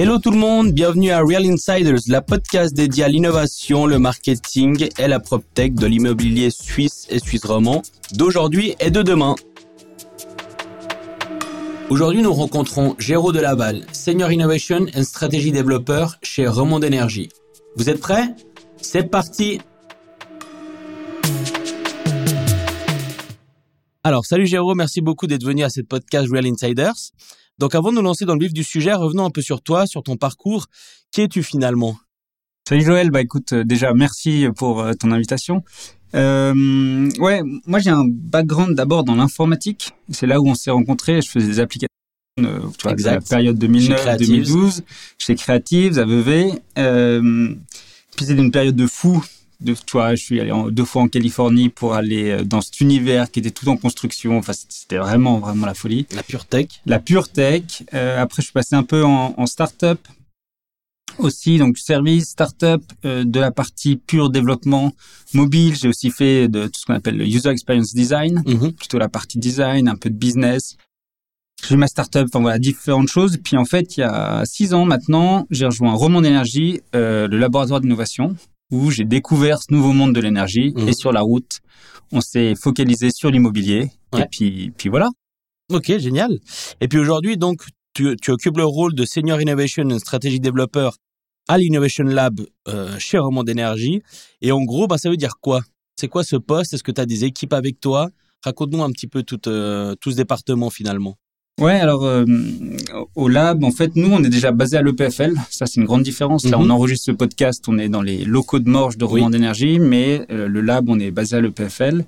Hello tout le monde, bienvenue à Real Insiders, la podcast dédiée à l'innovation, le marketing et la PropTech de l'immobilier suisse et suisse romand d'aujourd'hui et de demain. Aujourd'hui, nous rencontrons Géraud Delaval, Senior Innovation and Strategy Developer chez Remond Energy. Vous êtes prêts? C'est parti Alors, salut Géraud, merci beaucoup d'être venu à cette podcast Real Insiders. Donc avant de nous lancer dans le vif du sujet, revenons un peu sur toi, sur ton parcours. Qui es-tu finalement? Salut Joël, bah écoute, euh, déjà merci pour euh, ton invitation. Euh, ouais, moi j'ai un background d'abord dans l'informatique. C'est là où on s'est rencontrés. Je faisais des applications, euh, tu vois, la période 2009-2012 chez Creatives, à Vevey. Euh, puis c'est une période de fou de, toi, je suis allé deux fois en Californie pour aller euh, dans cet univers qui était tout en construction. Enfin, c'était vraiment, vraiment la folie. La pure tech. La pure tech. Euh, après, je suis passé un peu en, en start-up aussi, donc service, start-up, euh, de la partie pure développement mobile. J'ai aussi fait de tout ce qu'on appelle le user experience design, mm-hmm. plutôt la partie design, un peu de business. J'ai eu ma start-up, enfin voilà, différentes choses. Puis en fait, il y a six ans maintenant, j'ai rejoint Romand d'énergie, euh, le laboratoire d'innovation, où j'ai découvert ce nouveau monde de l'énergie et mhm. sur la route, on s'est focalisé sur l'immobilier et puis puis voilà. Ok, génial. Et puis aujourd'hui, donc, tu, tu, occupes le rôle de Senior Innovation and Strategy Developer à l'Innovation Lab euh, chez Romand d'énergie. Et en gros, bah, ça veut dire quoi? C'est quoi ce poste? Est-ce que tu as des équipes avec toi? Raconte-nous un petit peu tout, euh, tout ce département finalement. Ouais, alors euh, au lab, en fait, nous, on est déjà basé à l'EPFL. Ça, c'est une grande différence. Là, on mhm. enregistre ce podcast, on est dans les locaux de Morges de Rouen d'énergie, mais euh, le lab, on est basé à l'EPFL.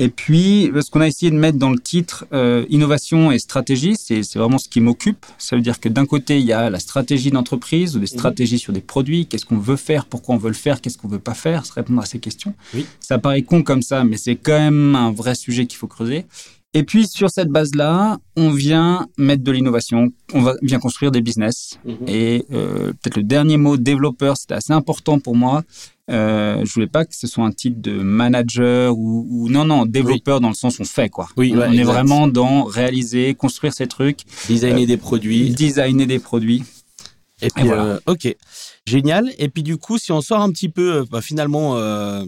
Et puis, ce qu'on a essayé de mettre dans le titre euh, innovation et stratégie, c'est vraiment ce qui m'occupe. Ça veut dire que d'un côté, il y a la stratégie d'entreprise ou des mhm. stratégies sur des produits. Qu'est-ce qu'on veut faire, pourquoi on veut le faire, qu'est-ce qu'on veut pas faire, se répondre à ces questions. Oui. Ça paraît con comme ça, mais c'est quand même un vrai sujet qu'il faut creuser. Et puis sur cette base-là, on vient mettre de l'innovation, on va, vient construire des business. Mhm. Et euh, peut-être le dernier mot, développeur, c'était assez important pour moi. Euh, je voulais pas que ce soit un titre de manager ou, ou non non développeur dans le sens on fait quoi. Oui, on est vraiment dans réaliser, construire ces trucs, designer euh, des produits, designer des produits. Et puis, euh, ok, génial. Et puis du coup, si on sort un petit peu, bah, finalement, euh,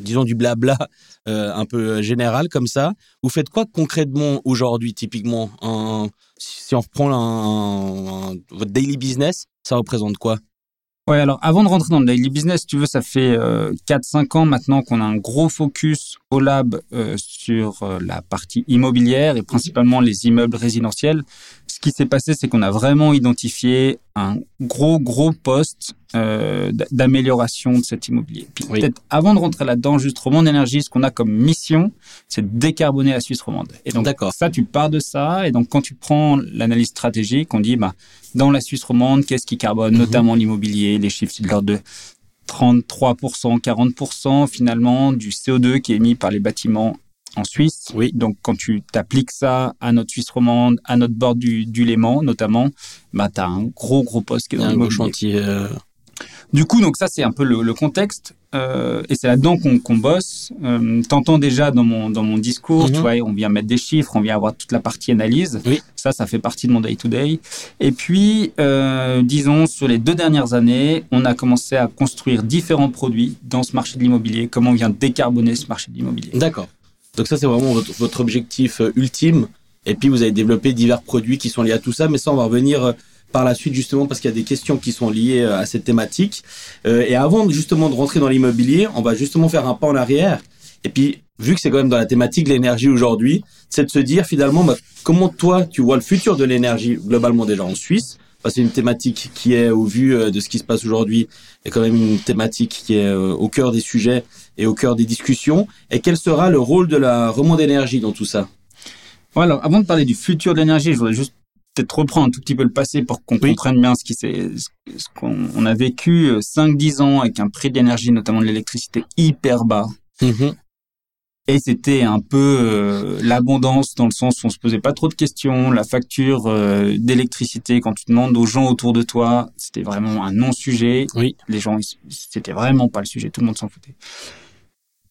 disons du blabla euh, un peu général comme ça, vous faites quoi concrètement aujourd'hui, typiquement Si on reprend votre daily business, ça représente quoi? Ouais, alors avant de rentrer dans le daily business, tu veux, ça fait 4-5 ans maintenant qu'on a un gros focus au lab sur la partie immobilière et principalement les immeubles résidentiels. Qui s'est passé, c'est qu'on a vraiment identifié un gros, gros poste euh, d'amélioration de cet immobilier. Puis peut-être avant de rentrer là-dedans, juste Romande Énergie, ce qu'on a comme mission, c'est de décarboner la Suisse romande. Et donc ça, tu pars de ça. Et donc quand tu prends l'analyse stratégique, on dit, bah, dans la Suisse romande, qu'est-ce qui carbone, mhm. notamment l'immobilier, les chiffres, c'est de l'ordre de 33%, 40% finalement du CO2 qui est émis par les bâtiments en Suisse. Oui. Donc, quand tu t'appliques ça à notre Suisse romande, à notre bord du, du Léman, notamment, bah, tu as un gros, gros poste qui est dans gros chantier. Euh. Du coup, donc ça, c'est un peu le, le contexte. Euh, et c'est là-dedans qu'on bosse. Euh, T'entends déjà dans mon, dans mon discours, tu mhm. vois, on vient mettre des chiffres, on vient avoir toute la partie analyse. Oui. Ça, ça fait partie de mon day-to-day. Et puis, euh, disons, sur les deux dernières années, on a commencé à construire différents produits dans ce marché de l'immobilier, comment on vient décarboner ce marché de l'immobilier. D'accord. Donc ça, c'est vraiment votre, objectif euh, ultime. Et puis, vous avez développé divers produits qui sont liés à tout ça. Mais ça, on va revenir par la suite, justement, parce qu'il y a des questions qui sont liées euh, à cette thématique. et avant, justement, de rentrer dans l'immobilier, on va justement faire un pas en arrière. Et puis, vu que c'est quand même dans la thématique de l'énergie aujourd'hui, c'est de se dire, finalement, bah, comment toi, tu vois le futur de l'énergie globalement déjà en Suisse? C'est une thématique qui est, au vu de ce qui se passe aujourd'hui, est quand même une thématique qui est au cœur des sujets et au cœur des discussions. Et quel sera le rôle de la remonte d'énergie dans tout ça? Voilà, avant de parler du futur de l'énergie, je voudrais juste peut-être reprendre un tout petit peu le passé pour qu'on comprenne bien ce qui s'est, ce qu'on a vécu 5-10 euh, ans avec un prix d'énergie, notamment de l'électricité, hyper bas. Mm-hmm. Et c'était un peu euh, l'abondance dans le sens où on se posait pas trop de questions. La facture euh, d'électricité, quand tu demandes aux gens autour de toi, c'était vraiment un non-sujet. Oui. Les gens, c'était vraiment pas le sujet. Tout le monde s'en foutait.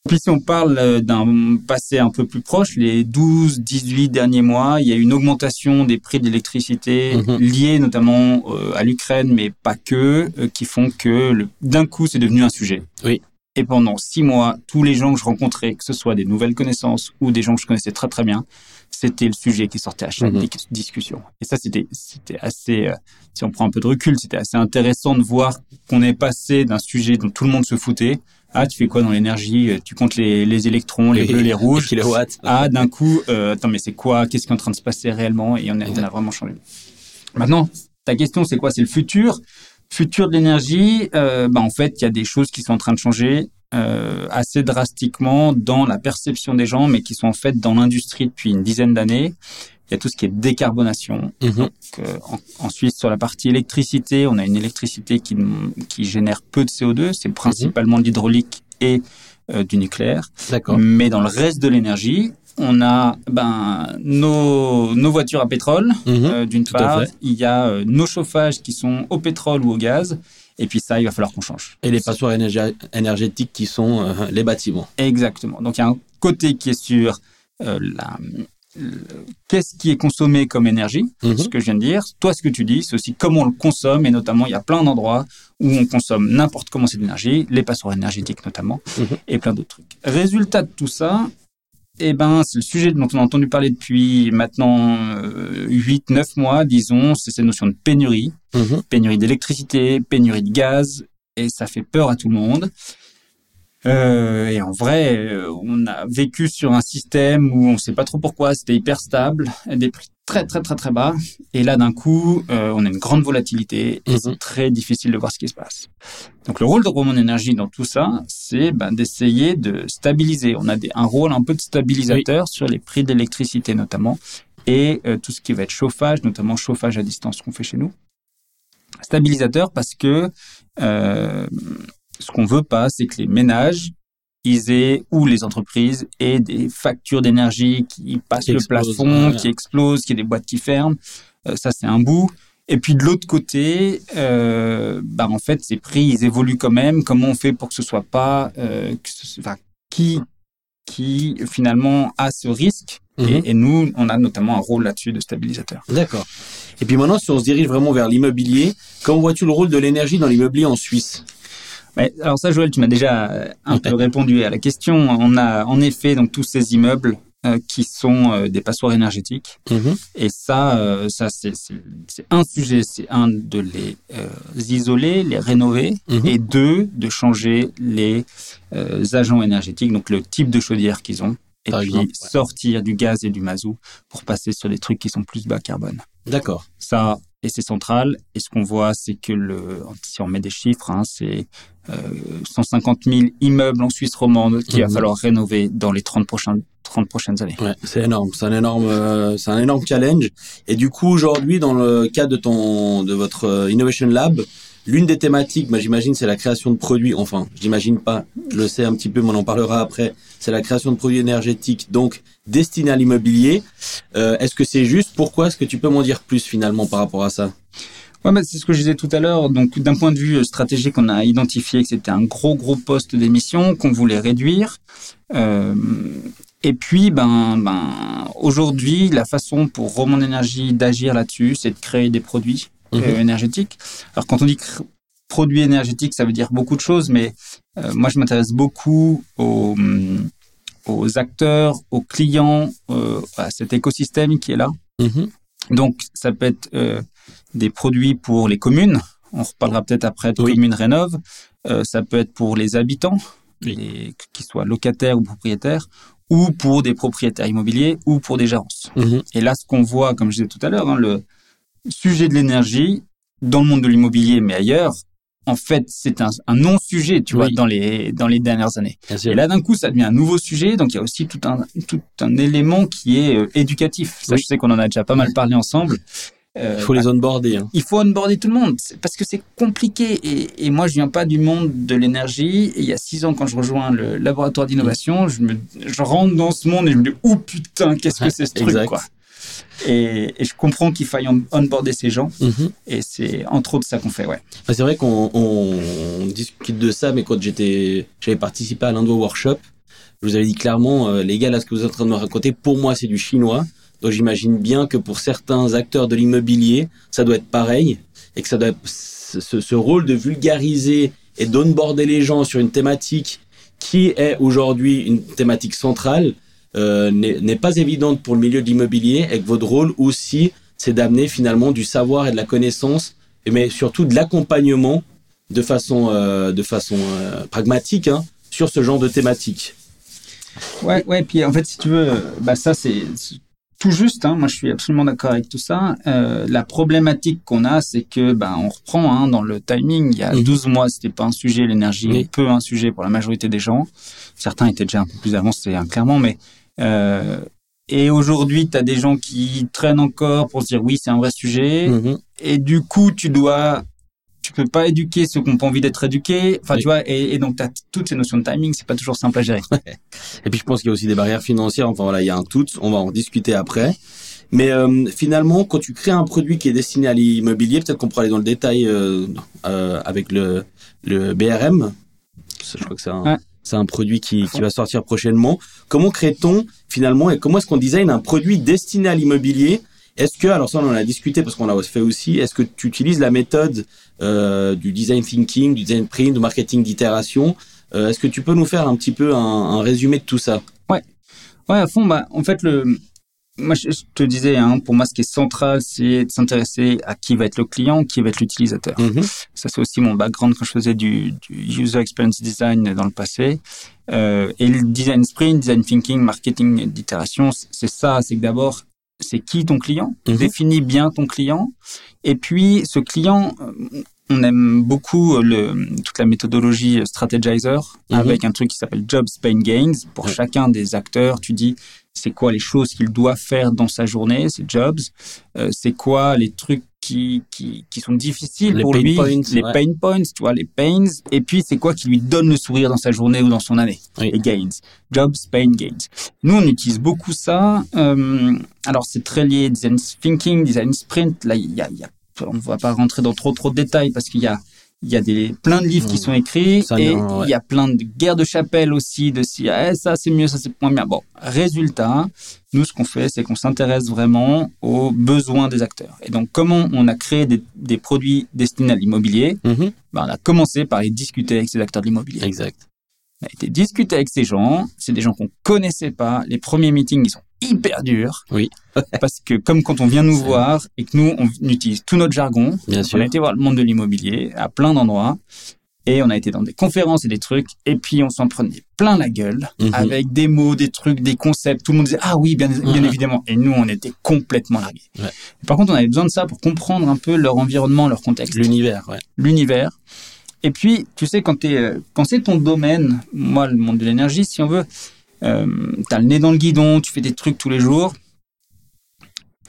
Puis si on parle euh, d'un passé un peu plus proche, les 12, 18 derniers mois, il y a eu une augmentation des prix de l'électricité Mhm. liée notamment euh, à l'Ukraine, mais pas que, euh, qui font que d'un coup c'est devenu un sujet. Oui. Et pendant six mois, tous les gens que je rencontrais, que ce soit des nouvelles connaissances ou des gens que je connaissais très très bien, c'était le sujet qui sortait à chaque Mhm. dis- discussion. Et ça, c'était c'était assez, euh, si on prend un peu de recul, c'était assez intéressant de voir qu'on est passé d'un sujet dont tout le monde se foutait ah, tu fais quoi dans l'énergie? Tu comptes les, les électrons, les bleus, les rouges? kilowatts. Ah, d'un coup, euh, attends, mais c'est quoi? Qu'est-ce qui est en train de se passer réellement? Et on a, on a vraiment changé. Maintenant, ta question, c'est quoi? C'est le futur. Futur de l'énergie, euh, bah, en fait, il y a des choses qui sont en train de changer euh, assez drastiquement dans la perception des gens, mais qui sont en fait dans l'industrie depuis une dizaine d'années. Il y a tout ce qui est décarbonation. Mhm. Donc, euh, en- ensuite, sur la partie électricité, on a une électricité qui, qui génère peu de CO2. C'est principalement de l'hydraulique et euh, du nucléaire. D'accord. Mais dans le reste de l'énergie, on a ben, nos, nos voitures à pétrole, Mhm. euh, d'une part. Il y a nos chauffages qui sont au pétrole ou au gaz. Et puis ça, il va falloir qu'on change. Et les passoires énergé- énergétiques qui sont les bâtiments. Exactement. Donc il y a un côté qui est sur euh, la, qu'est-ce qui est consommé comme énergie, Mhm. ce que je viens de dire? Toi, ce que tu dis, c'est aussi comment on le consomme. Et notamment, il y a plein d'endroits où on consomme n'importe comment cette énergie, les passoires énergétiques notamment, Mhm. et plein d'autres trucs. Résultat de tout ça, eh ben, c'est le sujet dont on a entendu parler depuis maintenant 8-9 mois, disons, c'est cette notion de pénurie Mhm. pénurie d'électricité, pénurie de gaz, et ça fait peur à tout le monde. Euh, et en vrai, euh, on a vécu sur un système où on ne sait pas trop pourquoi, c'était hyper stable, des prix très très très très bas, et là d'un coup, euh, on a une grande volatilité, et Mhm. c'est très difficile de voir ce qui se passe. Donc le rôle de Roman Energy dans tout ça, c'est ben, d'essayer de stabiliser. On a des, un rôle un peu de stabilisateur sur les prix d'électricité notamment, et euh, tout ce qui va être chauffage, notamment chauffage à distance qu'on fait chez nous stabilisateur parce que euh, ce qu'on veut pas, c'est que les ménages ils aient, ou les entreprises aient des factures d'énergie qui passent Qui le explosent, plafond, qui explosent, qu'il y ait des boîtes qui ferment. Euh, ça, c'est un bout. Et puis de l'autre côté, euh, bah en fait, ces prix, ils évoluent quand même. Comment on fait pour que ce soit pas, euh, que ce- enfin, qui, qui finalement a ce risque? Mhm. et, et nous, on a notamment un rôle là-dessus de stabilisateur. D'accord. Et puis maintenant, si on se dirige vraiment vers l'immobilier, comment vois-tu le rôle de l'énergie dans l'immobilier en Suisse? Ouais, alors ça, Joël, tu m'as déjà euh, un peu répondu à la question. On a en effet donc tous ces immeubles euh, qui sont euh, des passoires énergétiques. Mhm. Et ça, euh, ça c'est un sujet, c'est un de les isoler, les rénover, Mhm. et deux de changer les agents énergétiques, donc le type de chaudière qu'ils ont, et Par puis exemple, ouais. sortir du gaz et du mazout pour passer sur des trucs qui sont plus bas carbone. D'accord. Ça, et c'est central. Et ce qu'on voit, c'est que le, si on met des chiffres, hein, c'est euh, 150 000 immeubles en Suisse romande qu'il va Mhm. falloir rénover dans les 30 prochaines, 30 prochaines années. Ouais, c'est énorme. C'est un énorme, euh, c'est un énorme challenge. Et du coup, aujourd'hui, dans le cadre de ton, de votre euh, Innovation Lab, l'une des thématiques, j'imagine, c'est la création de produits. Enfin, j'imagine pas. Je le sais un petit peu, mais on en parlera après. C'est la création de produits énergétiques, donc destinés à l'immobilier. Euh, est-ce que c'est juste? Pourquoi Est-ce que tu peux m'en dire plus finalement par rapport à ça? Ouais, bah, c'est ce que je disais tout à l'heure. Donc, d'un point de vue euh, stratégique, on a identifié que c'était un gros, gros poste d'émission qu'on voulait réduire. Euh, et puis, ben, ben, aujourd'hui, la façon pour Roman Énergie d'agir là-dessus, c'est de créer des produits euh, Mhm. énergétiques. Alors, quand on dit produits énergétiques, ça veut dire beaucoup de choses, mais euh, moi, je m'intéresse beaucoup aux, aux acteurs, aux clients, euh, à cet écosystème qui est là. Mhm. Donc, ça peut être euh, des produits pour les communes. On reparlera peut-être après de Oui. communes rénov. Ça peut être pour les habitants, Oui. qu'ils soient locataires ou propriétaires, ou pour des propriétaires immobiliers, ou pour des gérances. Mhm. Et là, ce qu'on voit, comme je disais tout à l'heure, hein, le sujet de l'énergie dans le monde de l'immobilier, mais ailleurs, en fait, c'est un, un non-sujet, tu vois, dans les dans les dernières années. Et là, d'un coup, ça devient un nouveau sujet. Donc, il y a aussi tout un, tout un élément qui est euh, éducatif. Ça, Oui. je sais qu'on en a déjà pas mal parlé ensemble. Euh, Il faut les onboarder. Hein. il faut onboarder tout le monde parce que c'est compliqué. Et, et moi, je viens pas du monde de l'énergie. Il y a six ans, quand je rejoins le laboratoire d'innovation, je, me, je rentre dans ce monde et je me dis, oh putain, qu'est-ce que c'est ce truc, quoi. Et, et je comprends qu'il faille on- onboarder ces gens. Mhm. Et c'est entre autres ça qu'on fait, ouais. Enfin, c'est vrai qu'on on, on discute de ça, mais quand j'étais, j'avais participé à l'un de vos workshops, Je vous avais dit clairement, les gars, là, ce que vous êtes en train de me raconter, pour moi, c'est du chinois. Donc j'imagine bien que pour certains acteurs de l'immobilier, ça doit être pareil et que ça doit être ce, ce rôle de vulgariser et d'onboarder les gens sur une thématique qui est aujourd'hui une thématique centrale euh, n'est pas évidente pour le milieu de l'immobilier et que votre rôle aussi, c'est d'amener finalement du savoir et de la connaissance, mais surtout de l'accompagnement de façon, euh, de façon euh, pragmatique hein, sur ce genre de thématique. Ouais, ouais, puis en fait, si tu veux, bah ça c'est tout juste, hein, moi je suis absolument d'accord avec tout ça. Euh, la problématique qu'on a, c'est que ben on reprend hein, dans le timing. Il y a 12 mois, c'était pas un sujet l'énergie, peu un sujet pour la majorité des gens. Certains étaient déjà un peu plus avancés, hein, clairement, mais euh, et aujourd'hui, tu as des gens qui traînent encore pour se dire oui, c'est un vrai sujet. Mm-hmm. Et du coup, tu dois tu peux pas éduquer ceux qui n'ont pas envie d'être éduqués. Enfin, tu vois, et, donc tu as toutes ces notions de timing, c'est pas toujours simple à gérer. et puis je pense qu'il y a aussi des barrières financières. Enfin voilà, il y a un tout. On va en discuter après. Mais euh, finalement, quand tu crées un produit qui est destiné à l'immobilier, peut-être qu'on pourra aller dans le détail euh, euh, avec le, le BRM. Je crois que c'est un, c'est un produit qui, qui va sortir prochainement. Comment crée-t-on finalement et comment est-ce qu'on design un produit destiné à l'immobilier? Est-ce que, alors ça on en a discuté parce qu'on l'a fait aussi, est-ce que tu utilises la méthode euh, du design thinking, du design print, du marketing d'itération? Euh, Est-ce que tu peux nous faire un petit peu un, résumé de tout ça? Ouais, ouais à fond. Bah, en fait, le, moi je te disais, hein, pour moi ce qui est central, c'est de s'intéresser à qui va être le client, qui va être l'utilisateur. Mm-hmm. Ça c'est aussi mon background quand je faisais du, du user experience design dans le passé. Euh, et le design sprint, design thinking, marketing d'itération, c'est ça, c'est que d'abord c'est qui ton client, mhm. définis bien ton client, et puis ce client, euh, on aime beaucoup le, toute la méthodologie Strategizer mhm. avec un truc qui s'appelle Jobs Pain Gains. Pour chacun des acteurs, tu dis c'est quoi les choses qu'il doit faire dans sa journée, c'est jobs, euh, c'est quoi les trucs qui, qui, qui sont difficiles pour lui, les pain points, tu vois, les pains, et puis c'est quoi qui lui donne le sourire dans sa journée ou dans son année, les gains, jobs, pain, gains. Nous, on utilise beaucoup ça. Euh, alors, c'est très lié design thinking, design sprint. Là, il y a, y a, on ne va pas rentrer dans trop trop de détails parce qu'il y a il y a des plein de livres qui mmh. sont écrits et il y a plein de guerres de chapelle aussi de si eh, ça c'est mieux ça c'est moins bien. Bon résultat nous ce qu'on fait c'est qu'on s'intéresse vraiment aux besoins des acteurs. Et donc comment on a créé des, des produits destinés à l'immobilier? Mmh. ben, on a commencé par les discuter avec ces acteurs de l'immobilier. Exact on a été discuter avec ces gens c'est des gens qu'on connaissait pas les premiers meetings ils sont hyper dur. Oui. parce que comme quand on vient nous voir et que nous, on utilise tout notre jargon, Bien on a été voir le monde de l'immobilier à plein d'endroits. Et on a été dans des conférences et des trucs, et puis on s'en prenait plein la gueule, mhm. avec des mots, des trucs, des concepts. Tout le monde disait ah oui, bien, bien évidemment. Et nous, on était complètement largués. Ouais. Par contre, on avait besoin de ça pour comprendre un peu leur environnement, leur contexte. L'univers, ouais. L'univers. Et puis, tu sais, quand, es, euh, quand c'est ton domaine, moi, le monde de l'énergie, si on veut, euh, tu as le nez dans le guidon, tu fais des trucs tous les jours.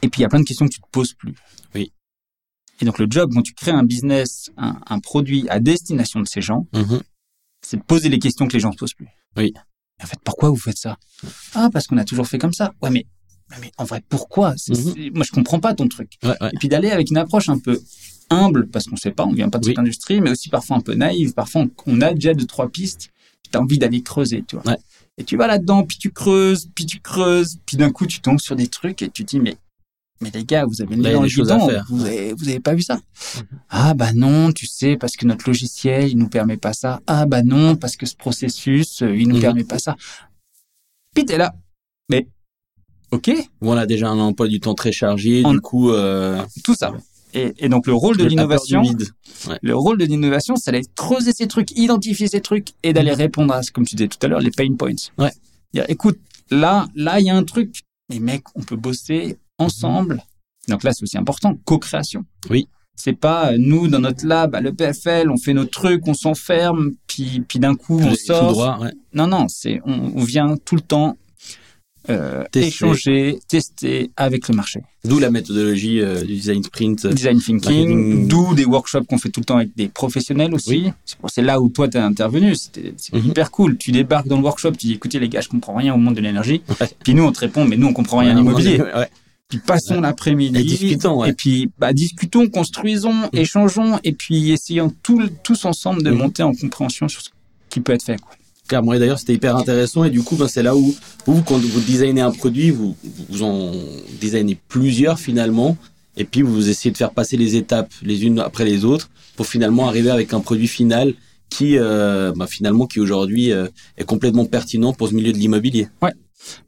Et puis il y a plein de questions que tu te poses plus. Oui. Et donc le job, quand tu crées un business, un, produit à destination de ces gens, mm-hmm. c'est de poser les questions que les gens ne se posent plus. Oui. en fait, pourquoi vous faites ça? Ah, parce qu'on a toujours fait comme ça. Ouais, mais, mais en vrai, pourquoi? Mm-hmm. Moi, je comprends pas ton truc. Et puis d'aller avec une approche un peu humble, parce qu'on sait pas, on vient pas de cette industrie, mais aussi parfois un peu naïve. Parfois, on a déjà deux, trois pistes. Tu as envie d'aller creuser, tu vois. Et tu vas là-dedans, puis tu creuses, puis tu creuses, puis d'un coup tu tombes sur des trucs et tu te dis mais mais les gars, vous avez une dans le à faire. vous avez, vous avez pas vu ça? Mhm. Ah bah non, tu sais parce que notre logiciel il nous permet pas ça. Ah bah non parce que ce processus euh, il nous mhm. permet pas ça. Puis t'es là, mais ok. on a déjà un emploi du temps très chargé, du coup euh... tout ça. Et, et, donc le rôle de l'innovation, le rôle de l'innovation, c'est d'aller creuser ces trucs, identifier ces trucs et d'aller répondre à, comme tu disais tout à l'heure, les pain points. Ouais. écoute, là, là, il y a un truc. Mais mec, on peut bosser ensemble. Donc là, c'est aussi important, co-création. Oui. C'est pas euh, nous dans notre lab à l'EPFL, on fait nos trucs, on s'enferme, puis puis d'un coup on sort. Droit, ouais. Non non, c'est on, on, vient tout le temps euh, échanger, tester avec le marché. D'où la méthodologie euh, du design sprint. Euh, design thinking, d'où des workshops qu'on fait tout le temps avec des professionnels aussi. C'est là où toi tu es intervenu, c'est mhm. hyper cool. Tu débarques dans le workshop, tu dis écoutez les gars, je comprends rien au monde de l'énergie. Puis nous on te répond mais nous on comprend rien à l'immobilier. Puis passons l'après-midi. Et discutons. Et puis bah, discutons, construisons, mhm. échangeons et puis essayons tous ensemble de mhm. monter en compréhension sur ce qui peut être fait. Quoi Clairement, d'ailleurs, c'était hyper intéressant. Et du coup, ben, c'est là où vous, quand vous designez un produit, vous, vous en designez plusieurs finalement. Et puis, vous essayez de faire passer les étapes les unes après les autres pour finalement arriver avec un produit final qui, euh, ben, finalement, qui aujourd'hui euh, est complètement pertinent pour ce milieu de l'immobilier. Ouais.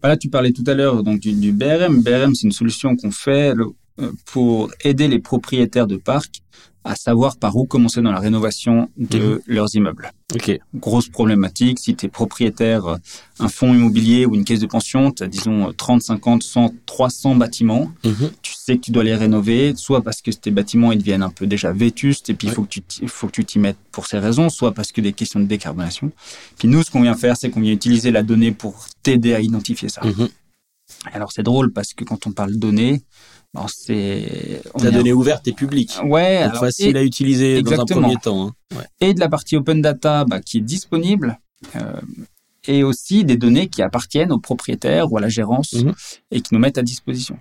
Bah là, tu parlais tout à l'heure donc du, du BRM. BRM, c'est une solution qu'on fait euh, pour aider les propriétaires de parcs à savoir par où commencer dans la rénovation de mhm. leurs immeubles. Grosse problématique, si tu es propriétaire, euh, un fonds immobilier ou une caisse de pension, tu as disons 30, 50, 100, 300 bâtiments, mhm. tu sais que tu dois les rénover, soit parce que tes bâtiments ils deviennent un peu déjà vétustes et puis il faut que tu faut que tu t'y mettes pour ces raisons, soit parce que des questions de décarbonation. Puis nous, ce qu'on vient faire, c'est qu'on vient utiliser la donnée pour t'aider à identifier ça. Mhm. Alors c'est drôle parce que quand on parle données, c'est la donnée ouverte et publique. Ouais, donc facile à utiliser dans un premier temps. Hein. Et de la partie open data bah, qui est disponible. Euh, et aussi des données qui appartiennent aux propriétaires ou à la gérance Mhm. et qui nous mettent à disposition.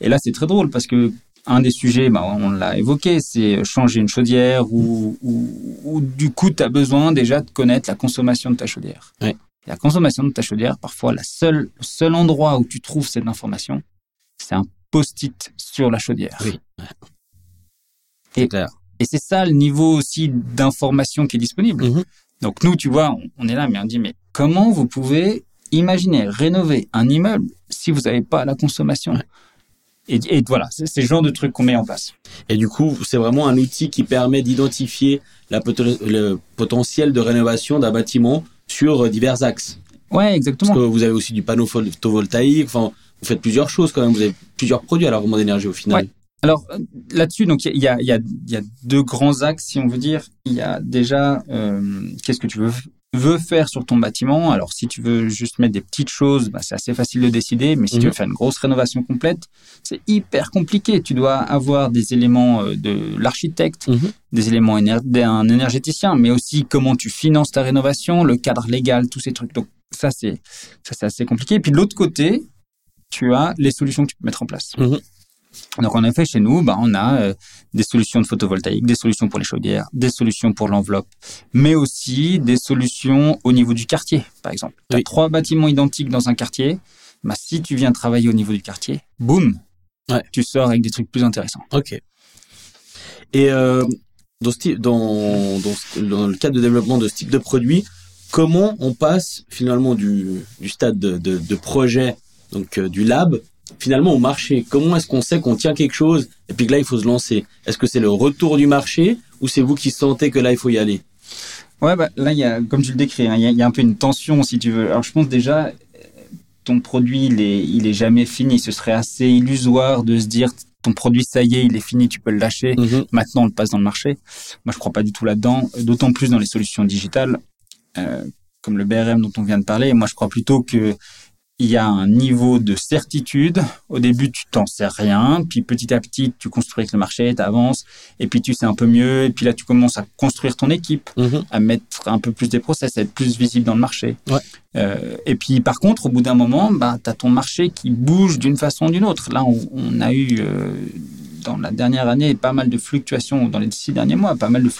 Et là, c'est très drôle parce que un des sujets, bah, on l'a évoqué, c'est changer une chaudière ou, ou, ou du coup, tu as besoin déjà de connaître la consommation de ta chaudière. Ouais. La consommation de ta chaudière, parfois, la seule, le seul endroit où tu trouves cette information, c'est un post-it sur la chaudière. Oui. Et- C'est clair. Et c'est ça le niveau aussi d'information qui est disponible. Mhm. Donc nous, tu vois, on, on est là, mais on dit, mais comment vous pouvez imaginer rénover un immeuble si vous n'avez pas la consommation Ouais. et, et voilà, c'est le genre de truc qu'on met en place. Et du coup, c'est vraiment un outil qui permet d'identifier le potentiel de rénovation d'un bâtiment sur euh, divers axes. Ouais, Parce exactement. que vous avez aussi du panneau photovoltaïque. Enfin, vous faites plusieurs choses quand même. Vous avez plusieurs produits à l'arrondement d'énergie au final. Ouais. Alors euh, là-dessus, donc il y a, il y, a, il y a deux grands axes, si on veut dire. Il y a déjà euh, qu'est-ce que tu veux veux faire sur ton bâtiment. Alors si tu veux juste mettre des petites choses, bah, c'est assez facile de décider. Mais si tu Mhm. veux faire une grosse rénovation complète, c'est hyper compliqué. Tu dois avoir des éléments euh, de l'architecte, Mhm. des éléments d'un énergéticien, mais aussi comment tu finances ta rénovation, le cadre légal, tous ces trucs. Donc ça c'est ça c'est assez compliqué. Et puis de l'autre côté, tu as les solutions que tu peux mettre en place. Mhm. Donc en effet, chez nous, bah, on a euh, des solutions de photovoltaïque, des solutions pour les chaudières, des solutions pour l'enveloppe, mais aussi des solutions au niveau du quartier, par exemple. Tu as Oui. trois bâtiments identiques dans un quartier. Bah, si tu viens travailler au niveau du quartier, boum, Ouais. tu sors avec des trucs plus intéressants. Ok. Et euh, dans, ce type- dans, dans, le cadre de développement de ce type de produit, comment on passe finalement du, du stade de, de, de projet, donc euh, du lab, finalement au marché Comment est-ce qu'on sait qu'on tient quelque chose et puis que là il faut se lancer? Est-ce que c'est le retour du marché ou c'est vous qui sentez que là il faut y aller? Ouais, bah, là, il y a, comme tu le décris, hein, il y, a, il y a un peu une tension, si tu veux. Alors, je pense déjà, euh, ton produit, il est, il est jamais fini. Ce serait assez illusoire de se dire, ton produit, ça y est, il est fini, tu peux le lâcher. Maintenant, on le passe dans le marché. Moi, je crois pas du tout là-dedans, d'autant plus dans les solutions digitales, euh, comme le BRM dont on vient de parler. Moi, je crois plutôt que il y a un niveau de certitude. Au début, tu t'en sais rien, puis petit à petit, tu construis avec le marché, tu avances, et puis tu sais un peu mieux, et puis là, tu commences à construire ton équipe, Mhm. à mettre un peu plus des process, à être plus visible dans le marché. Ouais. Euh, et puis, par contre, au bout d'un moment, bah, tu as ton marché qui bouge d'une façon ou d'une autre. Là, on, on a eu, euh, dans la dernière année, pas mal de fluctuations, dans les six derniers mois, pas mal de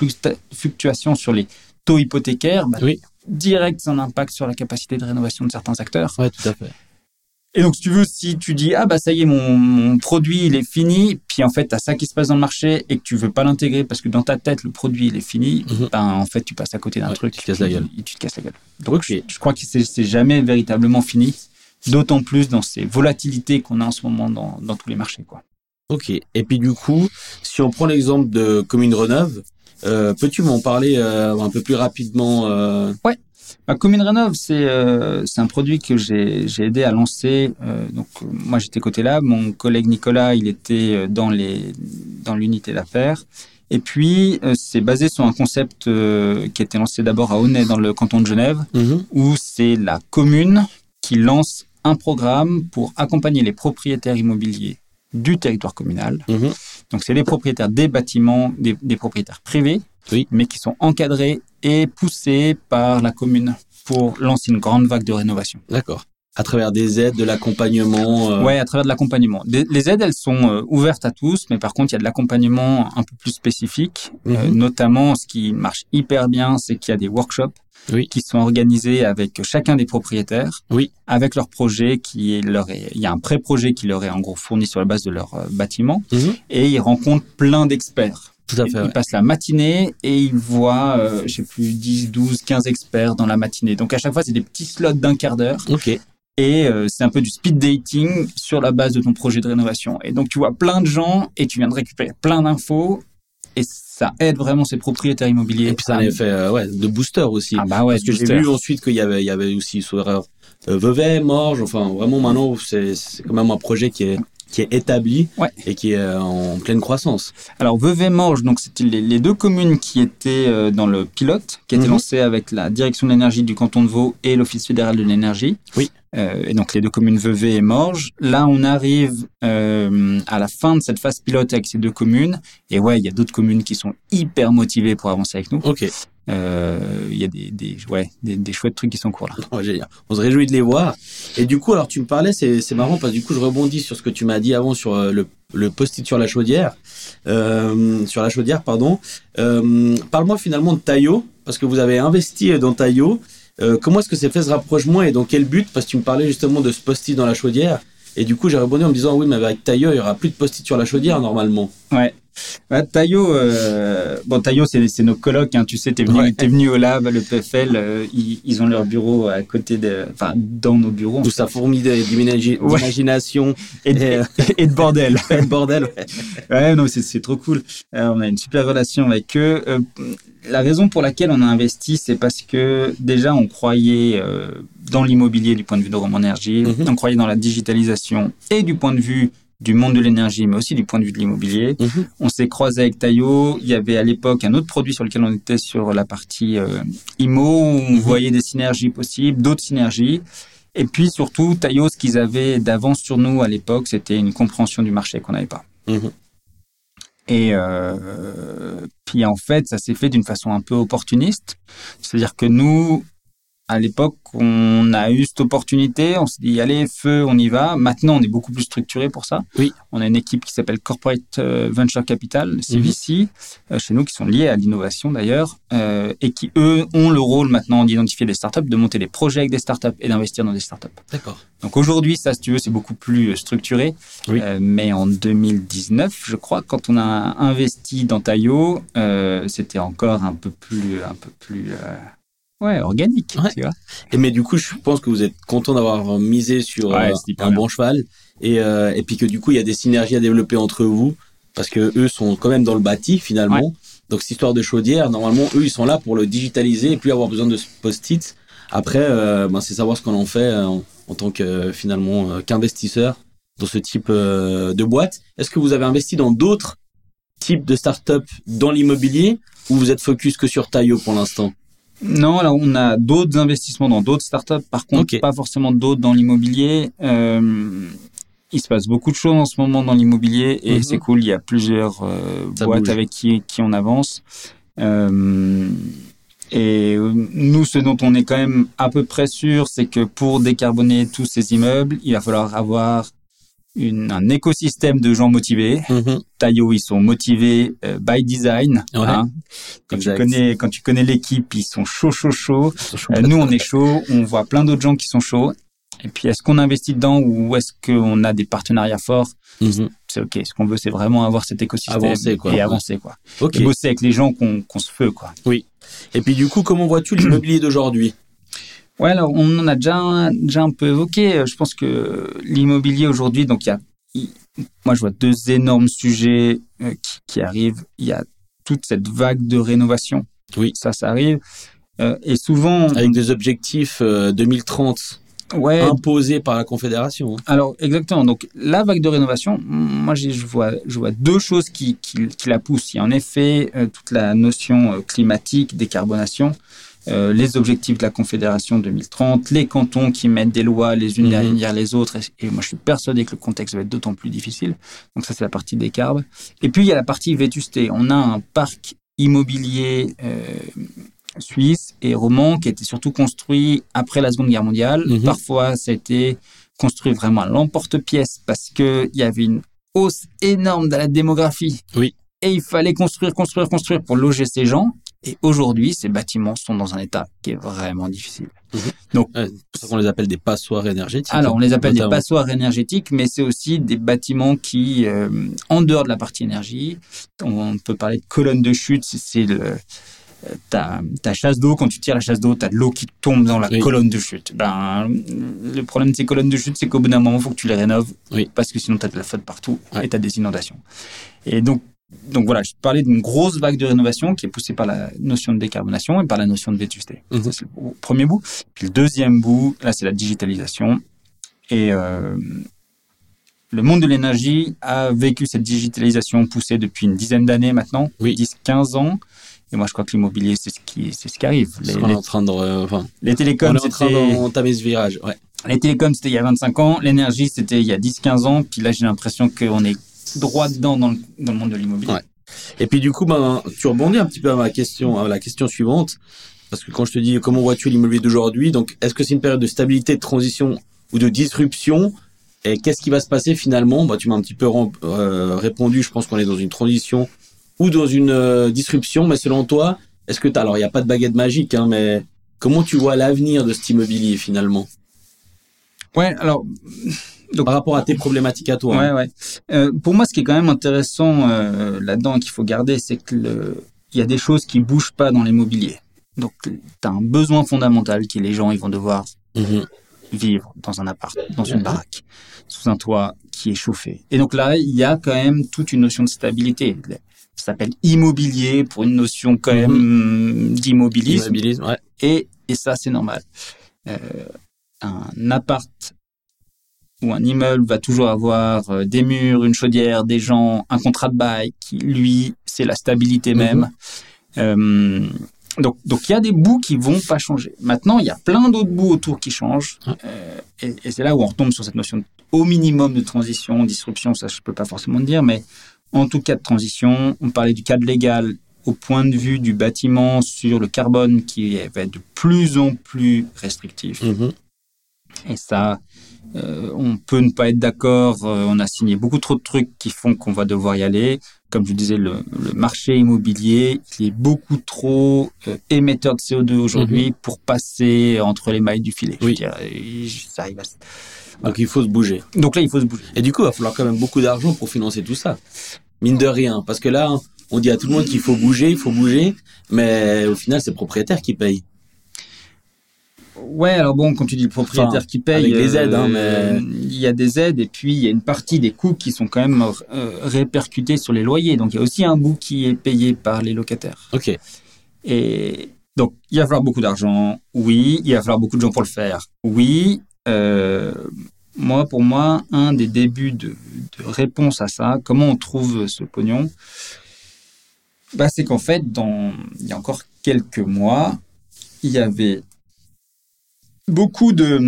fluctuations sur les taux hypothécaires. Bah, Oui. Direct, un impact sur la capacité de rénovation de certains acteurs. Ouais, tout à fait. Et donc, si tu veux, si tu dis, ah bah ça y est, mon, mon produit, il est fini, puis en fait, tu as ça qui se passe dans le marché et que tu veux pas l'intégrer parce que dans ta tête, le produit, il est fini, Mhm. ben en fait, tu passes à côté d'un Ouais, truc. tu te casses la gueule. Tu te casses la gueule. Donc, je, je crois que c'est jamais véritablement fini, d'autant plus dans ces volatilités qu'on a en ce moment dans, dans tous les marchés. Quoi. Ok. Et puis du coup, si on prend l'exemple de Commune Reneuve, euh, peux-tu m'en parler euh, un peu plus rapidement euh... Bah, Commune Rénov, c'est euh, c'est un produit que j'ai j'ai aidé à lancer. donc moi j'étais côté là, mon collègue Nicolas il était dans les dans l'unité d'affaires. Et puis c'est basé sur un concept qui a été lancé d'abord à Aunay dans le canton de Genève, où c'est la commune qui lance un programme pour accompagner les propriétaires immobiliers du territoire communal. Mhm. Donc c'est les propriétaires des bâtiments, des, des propriétaires privés, Oui. mais qui sont encadrés et poussés par la commune pour lancer une grande vague de rénovation. D'accord. À travers des aides, de l'accompagnement. Euh... Ouais, à travers de l'accompagnement. Les aides, elles sont euh, ouvertes à tous, mais par contre, il y a de l'accompagnement un peu plus spécifique. Euh, mhm. notamment, ce qui marche hyper bien, c'est qu'il y a des workshops oui. qui sont organisés avec chacun des propriétaires, oui. avec leur projet qui leur est, il y a un pré-projet qui leur est en gros fourni sur la base de leur bâtiment, mhm. et ils rencontrent plein d'experts. Tout à fait. Ils passent la matinée et ils voient, euh, je sais plus, 10, 12, 15 experts dans la matinée. Donc à chaque fois, c'est des petits slots d'un quart d'heure. Ok. Et euh, c'est un peu du speed dating sur la base de ton projet de rénovation. Et donc tu vois plein de gens et tu viens de récupérer plein d'infos et ça aide vraiment ces propriétaires immobiliers. Et puis ça a un effet euh, ouais, de booster aussi. Ah bah ouais, Parce que j'ai vu ensuite qu'il y avait, il y avait aussi sous erreur euh, Vevey, Morges, enfin vraiment maintenant c'est quand même un projet qui est qui est établi et qui est euh, en pleine croissance. Alors Vevey-Morges, donc c'était les, deux communes qui étaient dans le pilote, qui étaient mhm. lancées avec la direction de l'énergie du canton de Vaud et l'Office fédéral de l'énergie. Oui. Euh, et donc les deux communes Vevey et Morges. Là, on arrive euh, à la fin de cette phase pilote avec ces deux communes. Et ouais, il y a d'autres communes qui sont hyper motivées pour avancer avec nous. Ok. Euh, il y a des, des, ouais, des, des, chouettes trucs qui sont courts là. Oh, on se réjouit de les voir. Et du coup, alors tu me parlais, c'est, c'est marrant parce que du coup, je rebondis sur ce que tu m'as dit avant sur euh, le, le post-it sur la chaudière. Euh, sur la chaudière, pardon. Euh, parle-moi finalement de Taillot, parce que vous avez investi dans Taillot. Euh, comment est-ce que c'est fait ce rapprochement et dans quel but? Parce que tu me parlais justement de ce post-it dans la chaudière. Et du coup, j'ai répondu en me disant, oui, mais avec Taillot, il y aura plus de post-it sur la chaudière normalement. Ouais. Bah, Taillot, euh, bon, c'est nos colocs, hein, tu sais, t'es venu, es venu au lab, le PFL, euh, ils, ont leur bureau à côté de, enfin, dans nos bureaux. Tout ça fourmi d'imagination et, de, et, de bordel. et de bordel, ouais. ouais non, c'est trop cool. Euh, on a une super relation avec eux. Euh, la raison pour laquelle on a investi, c'est parce que déjà, on croyait dans l'immobilier du point de vue de Roman Énergie, mhm. on croyait dans la digitalisation et du point de vue du monde de l'énergie, mais aussi du point de vue de l'immobilier. Mhm. On s'est croisé avec Taillot. Il y avait à l'époque un autre produit sur lequel on était sur la partie euh, IMO, où on mhm. voyait des synergies possibles, d'autres synergies. Et puis surtout, Taillot, ce qu'ils avaient d'avance sur nous à l'époque, c'était une compréhension du marché qu'on n'avait pas. Mhm. Et euh, puis en fait, ça s'est fait d'une façon un peu opportuniste. C'est-à-dire que nous, à l'époque, on a eu cette opportunité, on s'est dit allez feu, on y va. Maintenant, on est beaucoup plus structuré pour ça. Oui. On a une équipe qui s'appelle Corporate euh, Venture Capital, CVC, mhm. euh, chez nous qui sont liés à l'innovation d'ailleurs, euh, et qui eux ont le rôle maintenant d'identifier des startups, de monter des projets avec des startups et d'investir dans des startups. D'accord. Donc aujourd'hui, ça, si tu veux, c'est beaucoup plus structuré. Oui. mais en 2019, je crois, quand on a investi dans Taillot, c'était encore un peu plus, un peu plus Ouais, organique. Tu vois. Et mais du coup, je pense que vous êtes content d'avoir misé sur euh, un bon cheval et, euh, et puis que du coup, il y a des synergies à développer entre vous parce que eux sont quand même dans le bâti finalement. Donc cette histoire de chaudière, normalement, eux, ils sont là pour le digitaliser et plus avoir besoin de post-it. Après, euh, ben, c'est savoir ce qu'on en fait en, tant que finalement qu'investisseur dans ce type de boîte. Est-ce que vous avez investi dans d'autres types de startups dans l'immobilier ou vous êtes focus que sur Taillot pour l'instant? Non, alors on a d'autres investissements dans d'autres startups. Par contre, pas forcément d'autres dans l'immobilier. Euh, il se passe beaucoup de choses en ce moment dans l'immobilier et mhm. c'est cool. Il y a plusieurs euh, boîtes avec qui, qui on avance. Euh, et nous, ce dont on est quand même à peu près sûr, c'est que pour décarboner tous ces immeubles, il va falloir avoir un écosystème de gens motivés. Mm ils sont motivés euh, by design. Hein. Quand, tu connais, quand tu connais l'équipe, ils sont chauds, chauds, chauds. Euh, nous, on est chauds. On voit plein d'autres gens qui sont chauds. Et puis, est-ce qu'on investit dedans ou est-ce qu'on a des partenariats forts? Mhm. C'est ok. Ce qu'on veut, c'est vraiment avoir cet écosystème avancer, quoi. et avancer, quoi. Et bosser avec les gens qu'on se fait, quoi. Oui. Et puis, du coup, comment vois-tu l'immobilier d'aujourd'hui? Ouais, alors on en a déjà, déjà un peu évoqué. Je pense que l'immobilier aujourd'hui, donc il y a, moi je vois deux énormes sujets euh, qui, qui, arrivent. Il y a toute cette vague de rénovation. Oui, ça, ça arrive. Euh, et souvent avec des objectifs 2030 euh, ouais. imposés par la Confédération. Hein. Alors exactement. Donc la vague de rénovation, moi je vois, je vois deux choses qui, qui, qui la poussent. Il y a en effet toute la notion climatique, décarbonation. Euh, les objectifs de la Confédération 2030, les cantons qui mettent des lois les unes mhm. derrière les autres. Et, moi, je suis persuadé que le contexte va être d'autant plus difficile. Donc ça, c'est la partie des carbes. Et puis, il y a la partie vétusté. On a un parc immobilier euh, suisse et roman qui a été surtout construit après la Seconde Guerre mondiale. Mhm. Parfois, ça a été construit vraiment à l'emporte-pièce parce qu'il y avait une hausse énorme de la démographie. Oui. Et il fallait construire, construire, construire pour loger ces gens. Et aujourd'hui, ces bâtiments sont dans un état qui est vraiment difficile. Mhm. Donc, Ouais, c'est pour ça qu'on les appelle des passoires énergétiques. alors, on les appelle des passoires énergétiques, mais c'est aussi des bâtiments qui, euh, en dehors de la partie énergie, on peut parler de colonnes de chute, c'est- le, euh, ta, ta chasse d'eau, quand tu tires la chasse d'eau, tu as de l'eau qui tombe dans la Oui. colonne de chute. Ben, le problème de ces colonnes de chute, c'est qu'au bout d'un moment, il faut que tu les rénoves, Oui. parce que sinon tu as de la flotte partout Ouais. et tu as des inondations. Et donc, donc voilà, je parlais d'une grosse vague de rénovation qui est poussée par la notion de décarbonation et par la notion de vétusté. Mhm. Ça, c'est le premier bout. Puis le deuxième bout, là, c'est la digitalisation. Et euh, le monde de l'énergie a vécu cette digitalisation poussée depuis une dizaine d'années maintenant, Oui. 10-15 ans. Et moi, je crois que l'immobilier, c'est ce qui, c'est ce qui arrive. Les, on est en train de. Enfin, les on télécoms, est en train d'entamer ce virage. Ouais. les télécoms, c'était il y a 25 ans. L'énergie, c'était il y a 10-15 ans. Puis là, j'ai l'impression qu'on est droit dedans dans le, dans le monde de l'immobilier. Ouais. Et puis du coup, ben, tu rebondis un petit peu à ma question, à la question suivante, parce que quand je te dis comment vois-tu l'immobilier d'aujourd'hui, donc est-ce que c'est une période de stabilité, de transition ou de disruption? Et qu'est-ce qui va se passer finalement? Bah, Tu m'as un petit peu euh, répondu, je pense qu'on est dans une transition ou dans une euh, disruption, mais selon toi, est-ce que tu alors il n'y a pas de baguette magique, hein, mais comment tu vois l'avenir de cet immobilier finalement? Ouais, alors, par rapport à tes problématiques à toi Ouais, hein. ouais. Euh, pour moi, ce qui est quand même intéressant euh, là-dedans et qu'il faut garder, c'est que le... il y a des choses qui bougent pas dans l'immobilier. Donc, tu as un besoin fondamental qui est les gens, ils vont devoir Mhm. vivre dans un appart, dans une baraque, sous un toit qui est chauffé. Et donc là, il y a quand même toute une notion de stabilité. Ça s'appelle immobilier pour une notion quand Mhm. même d'immobilisme. Immobilisme, ouais. Et, et ça, c'est normal. Euh, un appart ou un immeuble va toujours avoir euh, des murs, une chaudière, des gens, un contrat de bail qui, lui, c'est la stabilité Mhm. même. Euh, donc, donc il y a des bouts qui vont pas changer. Maintenant, il y a plein d'autres bouts autour qui changent. Euh, et et c'est là où on retombe sur cette notion de- au minimum de transition, disruption, ça je peux pas forcément dire, mais en tout cas de transition, on parlait du cadre légal au point de vue du bâtiment sur le carbone qui va être de plus en plus restrictif. Mhm. Et ça, euh, on peut ne pas être d'accord. euh, on a signé beaucoup trop de trucs qui font qu'on va devoir y aller. Comme je disais, le, le marché immobilier, il est beaucoup trop euh, émetteur de CO2 aujourd'hui pour passer entre les mailles du filet. Je veux Oui. dire, et ça arrive à- Donc il faut se bouger. Donc là, il faut se bouger. Et du coup, il va falloir quand même beaucoup d'argent pour financer tout ça. Mine de rien. Parce que là, on dit à tout le monde qu'il faut bouger, il faut bouger. Mais au final, c'est le propriétaire qui paye. Ouais, alors bon, quand tu dis le propriétaire Enfin, qui paye, avec les aides, hein, euh, il y a des aides et puis il y a une partie des coûts qui sont quand même euh, répercutés sur les loyers. Donc il y a aussi un bout qui est payé par les locataires. Ok. Et donc, il va falloir beaucoup d'argent, oui. Il va falloir beaucoup de gens pour le faire, oui. Euh, moi, pour moi, un des débuts de, de réponse à ça, comment on trouve ce pognon, bah, c'est qu'en fait, dans, il y a encore quelques mois, il y avait beaucoup de,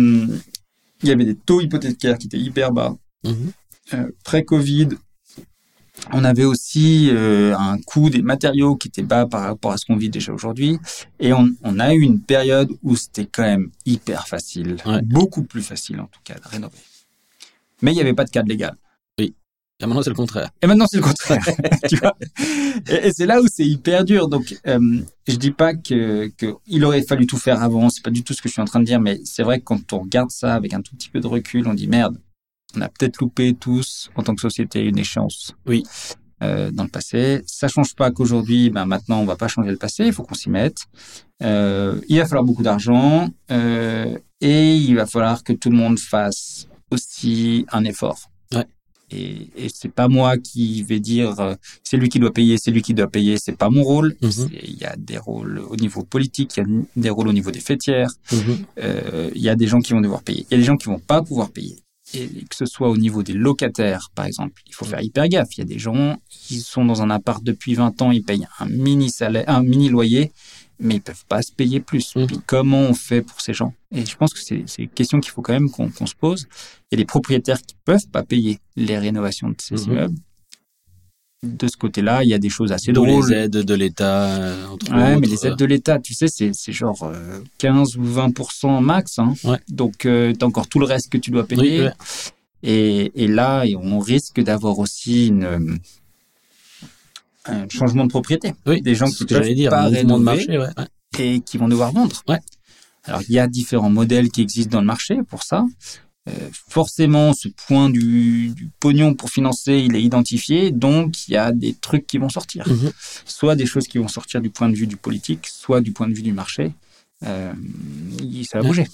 il y avait des taux hypothécaires qui étaient hyper bas. Mhm. Euh, pré-Covid, on avait aussi euh, un coût des matériaux qui était bas par rapport à ce qu'on vit déjà aujourd'hui. Et on, on a eu une période où c'était quand même hyper facile, Ouais. beaucoup plus facile en tout cas, de rénover. Mais il n'y avait pas de cadre légal. Et maintenant, c'est le contraire. Et maintenant, c'est le contraire. tu vois et, et c'est là où c'est hyper dur. Donc, euh, je dis pas que, que il aurait fallu tout faire avant. C'est pas du tout ce que je suis en train de dire, mais c'est vrai que quand on regarde ça avec un tout petit peu de recul, on dit merde. On a peut-être loupé tous en tant que société une échéance. Oui. Euh, dans le passé, ça change pas qu'aujourd'hui, ben maintenant, on va pas changer le passé. Il faut qu'on s'y mette. Euh, il va falloir beaucoup d'argent euh, et il va falloir que tout le monde fasse aussi un effort. Et, et c'est pas moi qui vais dire euh, c'est lui qui doit payer, c'est lui qui doit payer. C'est pas mon rôle. Mhm. Il y a des rôles au niveau politique, il y a des rôles au niveau des fêtières. Euh, Il y a des gens qui vont devoir payer. Il y a des gens qui vont pas pouvoir payer. Et que ce soit au niveau des locataires, par exemple, il faut faire hyper gaffe. Il y a des gens qui sont dans un appart depuis 20 ans, ils payent un mini salaire, un mini loyer, mais ils peuvent pas se payer plus. Mhm. Puis comment on fait pour ces gens? Et je pense que c'est une question qu'il faut quand même qu'on se pose. Il y a des propriétaires qui peuvent pas payer les rénovations de ces Mhm. immeubles. de ce côté-là, il y a des choses assez D'où drôles. les aides de l'État, euh, entre Ouais, mais autres. les aides de l'État, tu sais, c'est genre euh, 15 ou 20% max. Hein. Ouais. Donc, tu as encore tout le reste que tu dois payer. Oui, ouais. Et, et là, on risque d'avoir aussi une, euh, un changement de propriété. Oui, Des gens qui peuvent dire, pas un mouvement de rénover. marché, ouais. ouais. et qui vont devoir vendre. Ouais. Alors, il y a différents modèles qui existent dans le marché pour ça. Euh, forcément, ce point du, du pognon pour financer, il est identifié, donc il y a des trucs qui vont sortir. Mhm. Soit des choses qui vont sortir du point de vue du politique, soit du point de vue du marché. Euh, il- ça va bouger.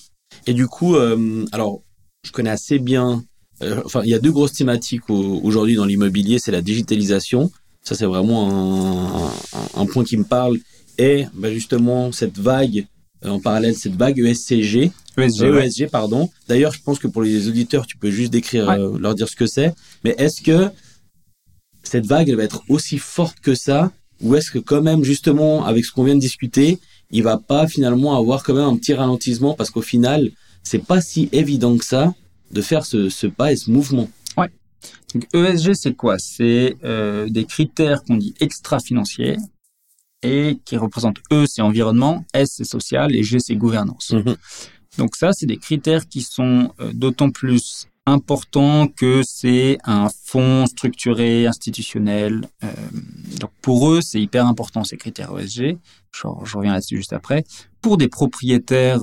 Et du coup, euh, alors, je connais assez bien. euh, enfin, il y a deux grosses thématiques au- aujourd'hui dans l'immobilier, c'est la digitalisation. Ça, c'est vraiment un, un- un point qui me parle. Et bah, justement, cette vague, euh, en parallèle, cette vague E ESCG, ESG, euh, ouais. ESG, pardon. D'ailleurs, je pense que pour les auditeurs, tu peux juste décrire, Ouais. euh, leur dire ce que c'est. Mais est-ce que cette vague, elle va être aussi forte que ça? Ou est-ce que quand même, justement, avec ce qu'on vient de discuter, il va pas finalement avoir quand même un petit ralentissement? Parce qu'au final, c'est pas si évident que ça de faire ce, ce pas et ce mouvement. Donc, ESG, c'est quoi? C'est euh, des critères qu'on dit extra-financiers et qui représentent E, c'est environnement, S, c'est social et G, c'est gouvernance. Donc ça, c'est des critères qui sont euh, d'autant plus importants que c'est un fonds structuré, institutionnel. Euh, donc pour eux, c'est hyper important ces critères ESG. Je, je reviens là-dessus juste après. Pour des propriétaires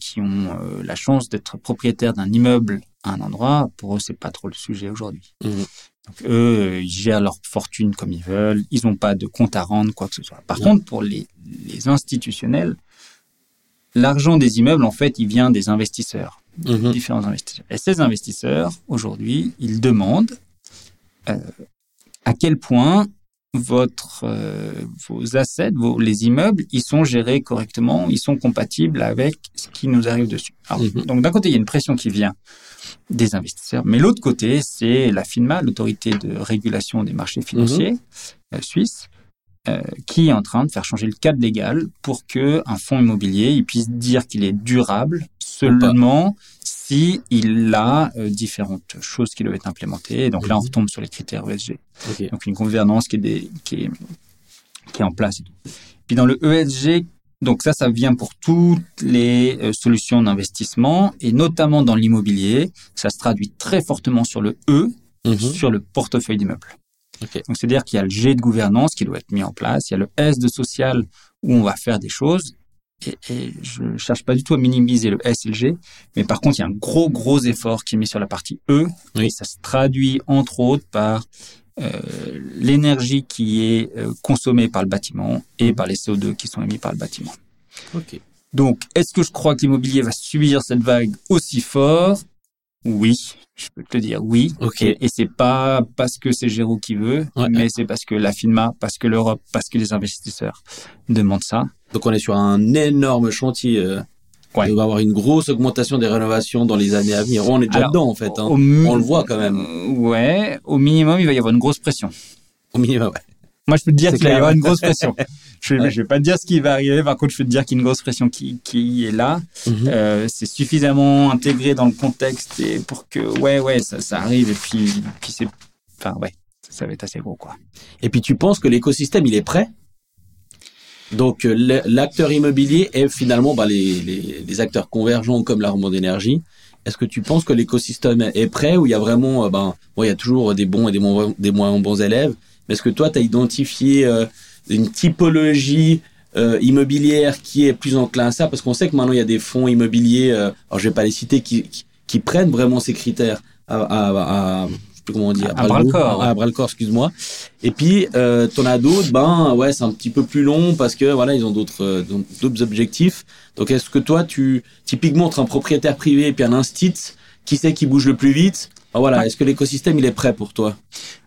qui ont la chance d'être propriétaires d'un immeuble à un endroit, pour eux, c'est pas trop le sujet aujourd'hui. Mhm. Donc eux, ils gèrent leur fortune comme ils veulent. Ils n'ont pas de compte à rendre, quoi que ce soit. Par Ouais. contre, pour les, les institutionnels, l'argent des immeubles, en fait, il vient des investisseurs, Mhm. différents investisseurs. Et ces investisseurs, aujourd'hui, ils demandent euh, à quel point votre, euh, vos assets, vos, les immeubles, ils sont gérés correctement, ils sont compatibles avec ce qui nous arrive dessus. Alors, Mhm. Donc d'un côté, il y a une pression qui vient des investisseurs, mais l'autre côté, c'est la FINMA, l'autorité de régulation des marchés financiers euh, suisse, euh, qui est en train de faire changer le cadre légal pour que un fonds immobilier il puisse dire qu'il est durable seulement si il a euh, différentes choses qui doivent être implémentées. Et donc là, on Mhm. retombe sur les critères ESG. Donc une gouvernance qui est, des- qui est, qui est en place. Puis dans le ESG, donc ça, ça vient pour toutes les euh, solutions d'investissement et notamment dans l'immobilier, ça se traduit très fortement sur le E, Mhm. sur le portefeuille d'immeubles. Donc c'est-à-dire qu'il y a le G de gouvernance qui doit être mis en place, il y a le S de social où on va faire des choses. Et, et je ne cherche pas du tout à minimiser le S et le G, mais par contre, il y a un gros, gros effort qui est mis sur la partie E. Oui. Et ça se traduit, entre autres, par l'énergie qui est euh, consommée par le bâtiment et par les CO2 qui sont émis par le bâtiment. Donc, est-ce que je crois que l'immobilier va subir cette vague aussi fort? Oui, je peux te le dire, oui. Et, et c'est pas parce que c'est Géraud qui veut, Ouais. mais c'est parce que la FINMA, parce que l'Europe, parce que les investisseurs demandent ça. Donc on est sur un énorme chantier. euh, Ouais. Il va y avoir une grosse augmentation des rénovations dans les années à venir. On est déjà Alors, dedans en fait. hein. On le voit quand même. Ouais, au minimum, il va y avoir une grosse pression. Au minimum, ouais. Moi, je peux te dire qu'il va y avoir une grosse pression. Je ne vais pas te dire ce qui va arriver. Par contre, je peux te dire qu'il y a une grosse pression qui, qui est là. Mhm. Euh, c'est suffisamment intégré dans le contexte et pour que, ouais, ouais, ça, ça arrive. Et puis, puis c'est, enfin, ouais, ça va être assez gros, quoi. Et puis tu penses que l'écosystème il est prêt? Donc euh, l'acteur immobilier est finalement bah, les, les, les acteurs convergents comme la Romande d'énergie. Est-ce que tu penses que l'écosystème est prêt ou il y a vraiment, euh, ben, bon, il y a toujours des bons et des moins, des moins bons élèves, mais est-ce que toi tu as identifié euh, une typologie euh, immobilière qui est plus enclin à ça? Parce qu'on sait que maintenant il y a des fonds immobiliers, euh, alors je vais pas les citer, qui, qui, qui prennent vraiment ces critères à, à, à- plus comment on dit, À bras le corps, ouais. à bras le corps, excuse-moi. Et puis, euh, t'en as d'autres, ben ouais, c'est un petit peu plus long parce que voilà, ils ont d'autres euh, d'autres objectifs. Donc, est-ce que toi, tu typiquement entre un propriétaire privé et puis un instit, qui c'est qui bouge le plus vite? Ben Voilà, Ouais. est-ce que l'écosystème il est prêt pour toi?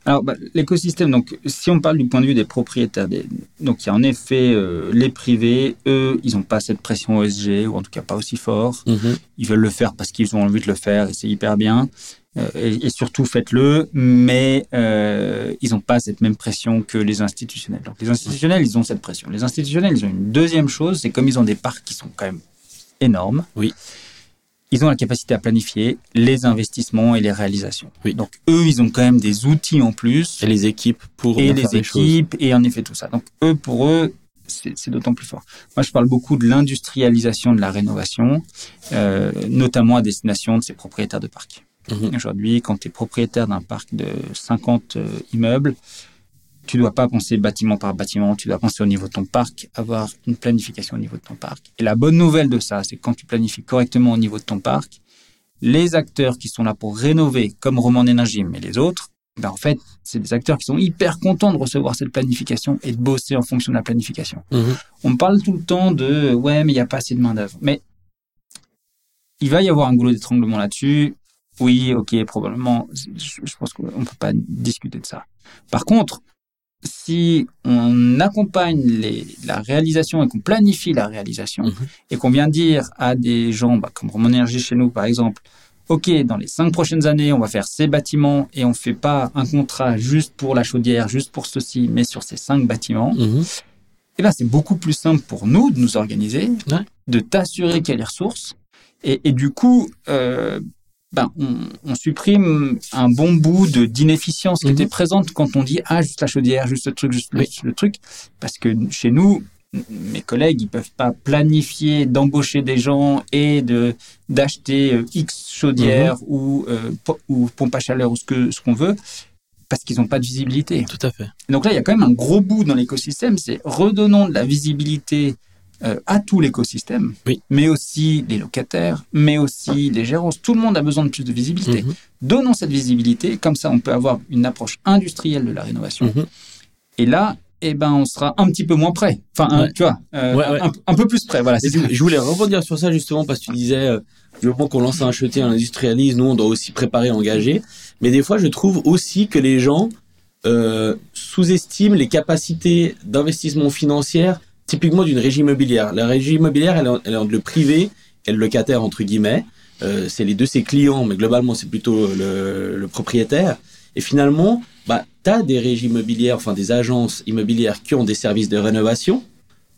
Alors, bah, l'écosystème, donc, si on parle du point de vue des propriétaires, des- donc, il y a en effet euh, les privés, eux, ils n'ont pas cette pression ESG, ou en tout cas pas aussi fort. Ils veulent le faire parce qu'ils ont envie de le faire et c'est hyper bien. Euh, et, et surtout, faites-le, mais euh, ils n'ont pas cette même pression que les institutionnels. Donc, les institutionnels, ils ont cette pression. Les institutionnels, ils ont une deuxième chose, c'est comme ils ont des parcs qui sont quand même énormes. Oui. ils ont la capacité à planifier les investissements et les réalisations. Oui. Donc eux, ils ont quand même des outils en plus. Et les équipes pour et les faire équipes et en effet tout ça. Donc eux, pour eux, c'est c'est d'autant plus fort. Moi, je parle beaucoup de l'industrialisation de la rénovation, euh, notamment à destination de ces propriétaires de parcs. Mhm. Aujourd'hui, quand tu es propriétaire d'un parc de 50 euh, immeubles, tu dois pas penser bâtiment par bâtiment, tu dois penser au niveau de ton parc, avoir une planification au niveau de ton parc. Et la bonne nouvelle de ça, c'est que quand tu planifies correctement au niveau de ton parc, les acteurs qui sont là pour rénover, comme Roman Énergie, mais les autres, ben en fait, c'est des acteurs qui sont hyper contents de recevoir cette planification et de bosser en fonction de la planification. Mhm. On parle tout le temps de ouais, mais il n'y a pas assez de main-d'œuvre. Mais il va y avoir un goulot d'étranglement là-dessus. Oui, ok, probablement. Je, je pense qu'on ne peut pas discuter de ça. Par contre, si on accompagne les, la réalisation et qu'on planifie la réalisation Mhm. et qu'on vient dire à des gens, bah, comme Roman Énergie chez nous par exemple, OK, dans les cinq prochaines années, on va faire ces bâtiments et on fait pas un contrat juste pour la chaudière, juste pour ceci, mais sur ces cinq bâtiments, Mhm. eh ben, c'est beaucoup plus simple pour nous de nous organiser, Ouais. de t'assurer qu'il y a les ressources. Et, et du coup, euh, ben, on, on supprime un bon bout de d'inefficience qui Mhm. était présente quand on dit ah juste la chaudière, juste le truc, juste le- Oui. le, truc, parce que chez nous, mes collègues, ils peuvent pas planifier d'embaucher des gens et de d'acheter euh, X chaudière Mhm. ou euh, ou pompe à chaleur ou ce que ce qu'on veut parce qu'ils n'ont pas de visibilité. Tout à fait. Et donc là, il y a quand même un gros bout dans l'écosystème, c'est redonnons de la visibilité euh, à tout l'écosystème, Oui. mais aussi les locataires, mais aussi les gérants. Tout le monde a besoin de plus de visibilité. Mhm. Donnons cette visibilité, comme ça on peut avoir une approche industrielle de la rénovation. Mhm. Et là, eh ben, on sera un petit peu moins près. Enfin, un- Ouais. tu vois, euh, Ouais, ouais. Un, un peu plus près. Voilà. Je, voulais rebondir sur ça justement parce que tu disais, euh, du moment qu'on lance un chantier, on industrialise, nous on doit aussi préparer, engager. Mais des fois, je trouve aussi que les gens euh, sous-estiment les capacités d'investissement financier typiquement d'une régie immobilière. La régie immobilière, elle elle est entre le privé et le locataire entre guillemets. Euh, c'est les deux ses clients, mais globalement c'est plutôt le, propriétaire. Et finalement, bah, tu as des régies immobilières, enfin des agences immobilières qui ont des services de rénovation.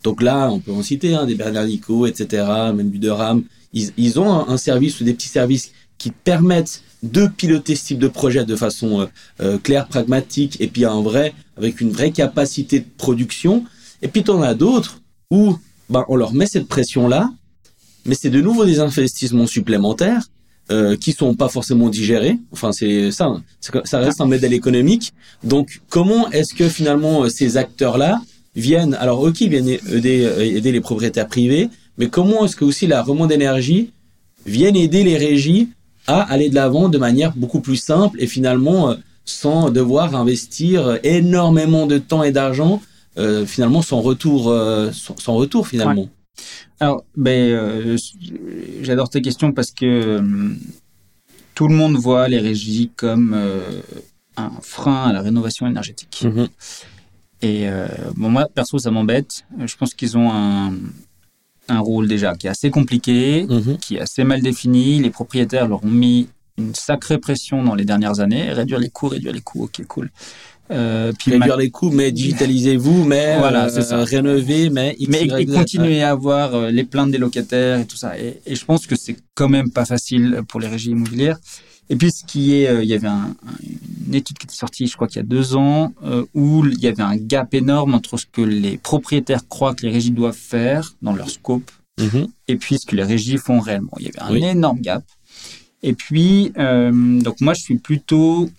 Donc là, on peut en citer hein, des Bernard Nico, etc., même du Durham. Ils, ils ont un, un service ou des petits services qui permettent de piloter ce type de projet de façon euh, euh, claire, pragmatique, et puis un vrai, avec une vraie capacité de production. Et puis tu en as d'autres où ben, on leur met cette pression-là, mais c'est de nouveau des investissements supplémentaires euh, qui sont pas forcément digérés. Enfin, c'est ça, hein. Ça reste un modèle économique. Donc, comment est-ce que finalement euh, ces acteurs-là viennent, alors ok, viennent aider, euh, aider les propriétaires privés, mais comment est-ce que aussi la remont d'énergie viennent aider les régies à aller de l'avant de manière beaucoup plus simple et finalement euh, sans devoir investir énormément de temps et d'argent, euh, finalement sans retour, euh, retour finalement. Alors, ben, euh, j'adore tes questions parce que euh, tout le monde voit les régies comme un frein à la rénovation énergétique. Mhm. Et bon, moi, perso, ça m'embête. Je pense qu'ils ont un, un rôle déjà qui est assez compliqué, Mhm. qui est assez mal défini. Les propriétaires leur ont mis une sacrée pression dans les dernières années. Réduire les coûts, réduire les coûts, ok, cool. Euh, puis Réduire les coûts, mais digitalisez-vous, mais Voilà, euh, ça. rénover, mais X, mais Y, et Z. continuer à avoir euh, les plaintes des locataires et tout ça. Et, et je pense que c'est quand même pas facile pour les régies immobilières. Et puis ce qui est, euh, il y avait un- un- une étude qui était sortie, je crois qu'il y a deux ans, euh, où il y avait un gap énorme entre ce que les propriétaires croient que les régies doivent faire dans leur scope Mhm. et puis ce que les régies font réellement. Il y avait un Oui. énorme gap. Et puis, donc moi, je suis plutôt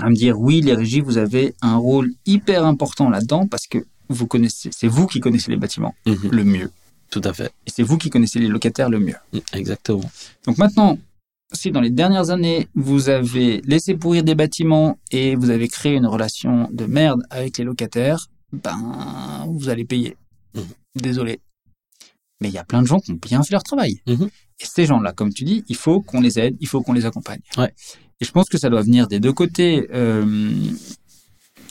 à me dire, oui, les régies, vous avez un rôle hyper important là-dedans parce que vous connaissez, c'est vous qui connaissez les bâtiments Mhm. le mieux. Tout à fait. Et c'est vous qui connaissez les locataires le mieux. Mhm. Exactement. Donc maintenant, si dans les dernières années, vous avez laissé pourrir des bâtiments et vous avez créé une relation de merde avec les locataires, ben, vous allez payer. Mhm. Désolé. Mais il y a plein de gens qui ont bien fait leur travail. Mhm. Et ces gens-là, comme tu dis, il faut qu'on les aide, il faut qu'on les accompagne. Ouais. Et je pense que ça doit venir des deux côtés. Euh,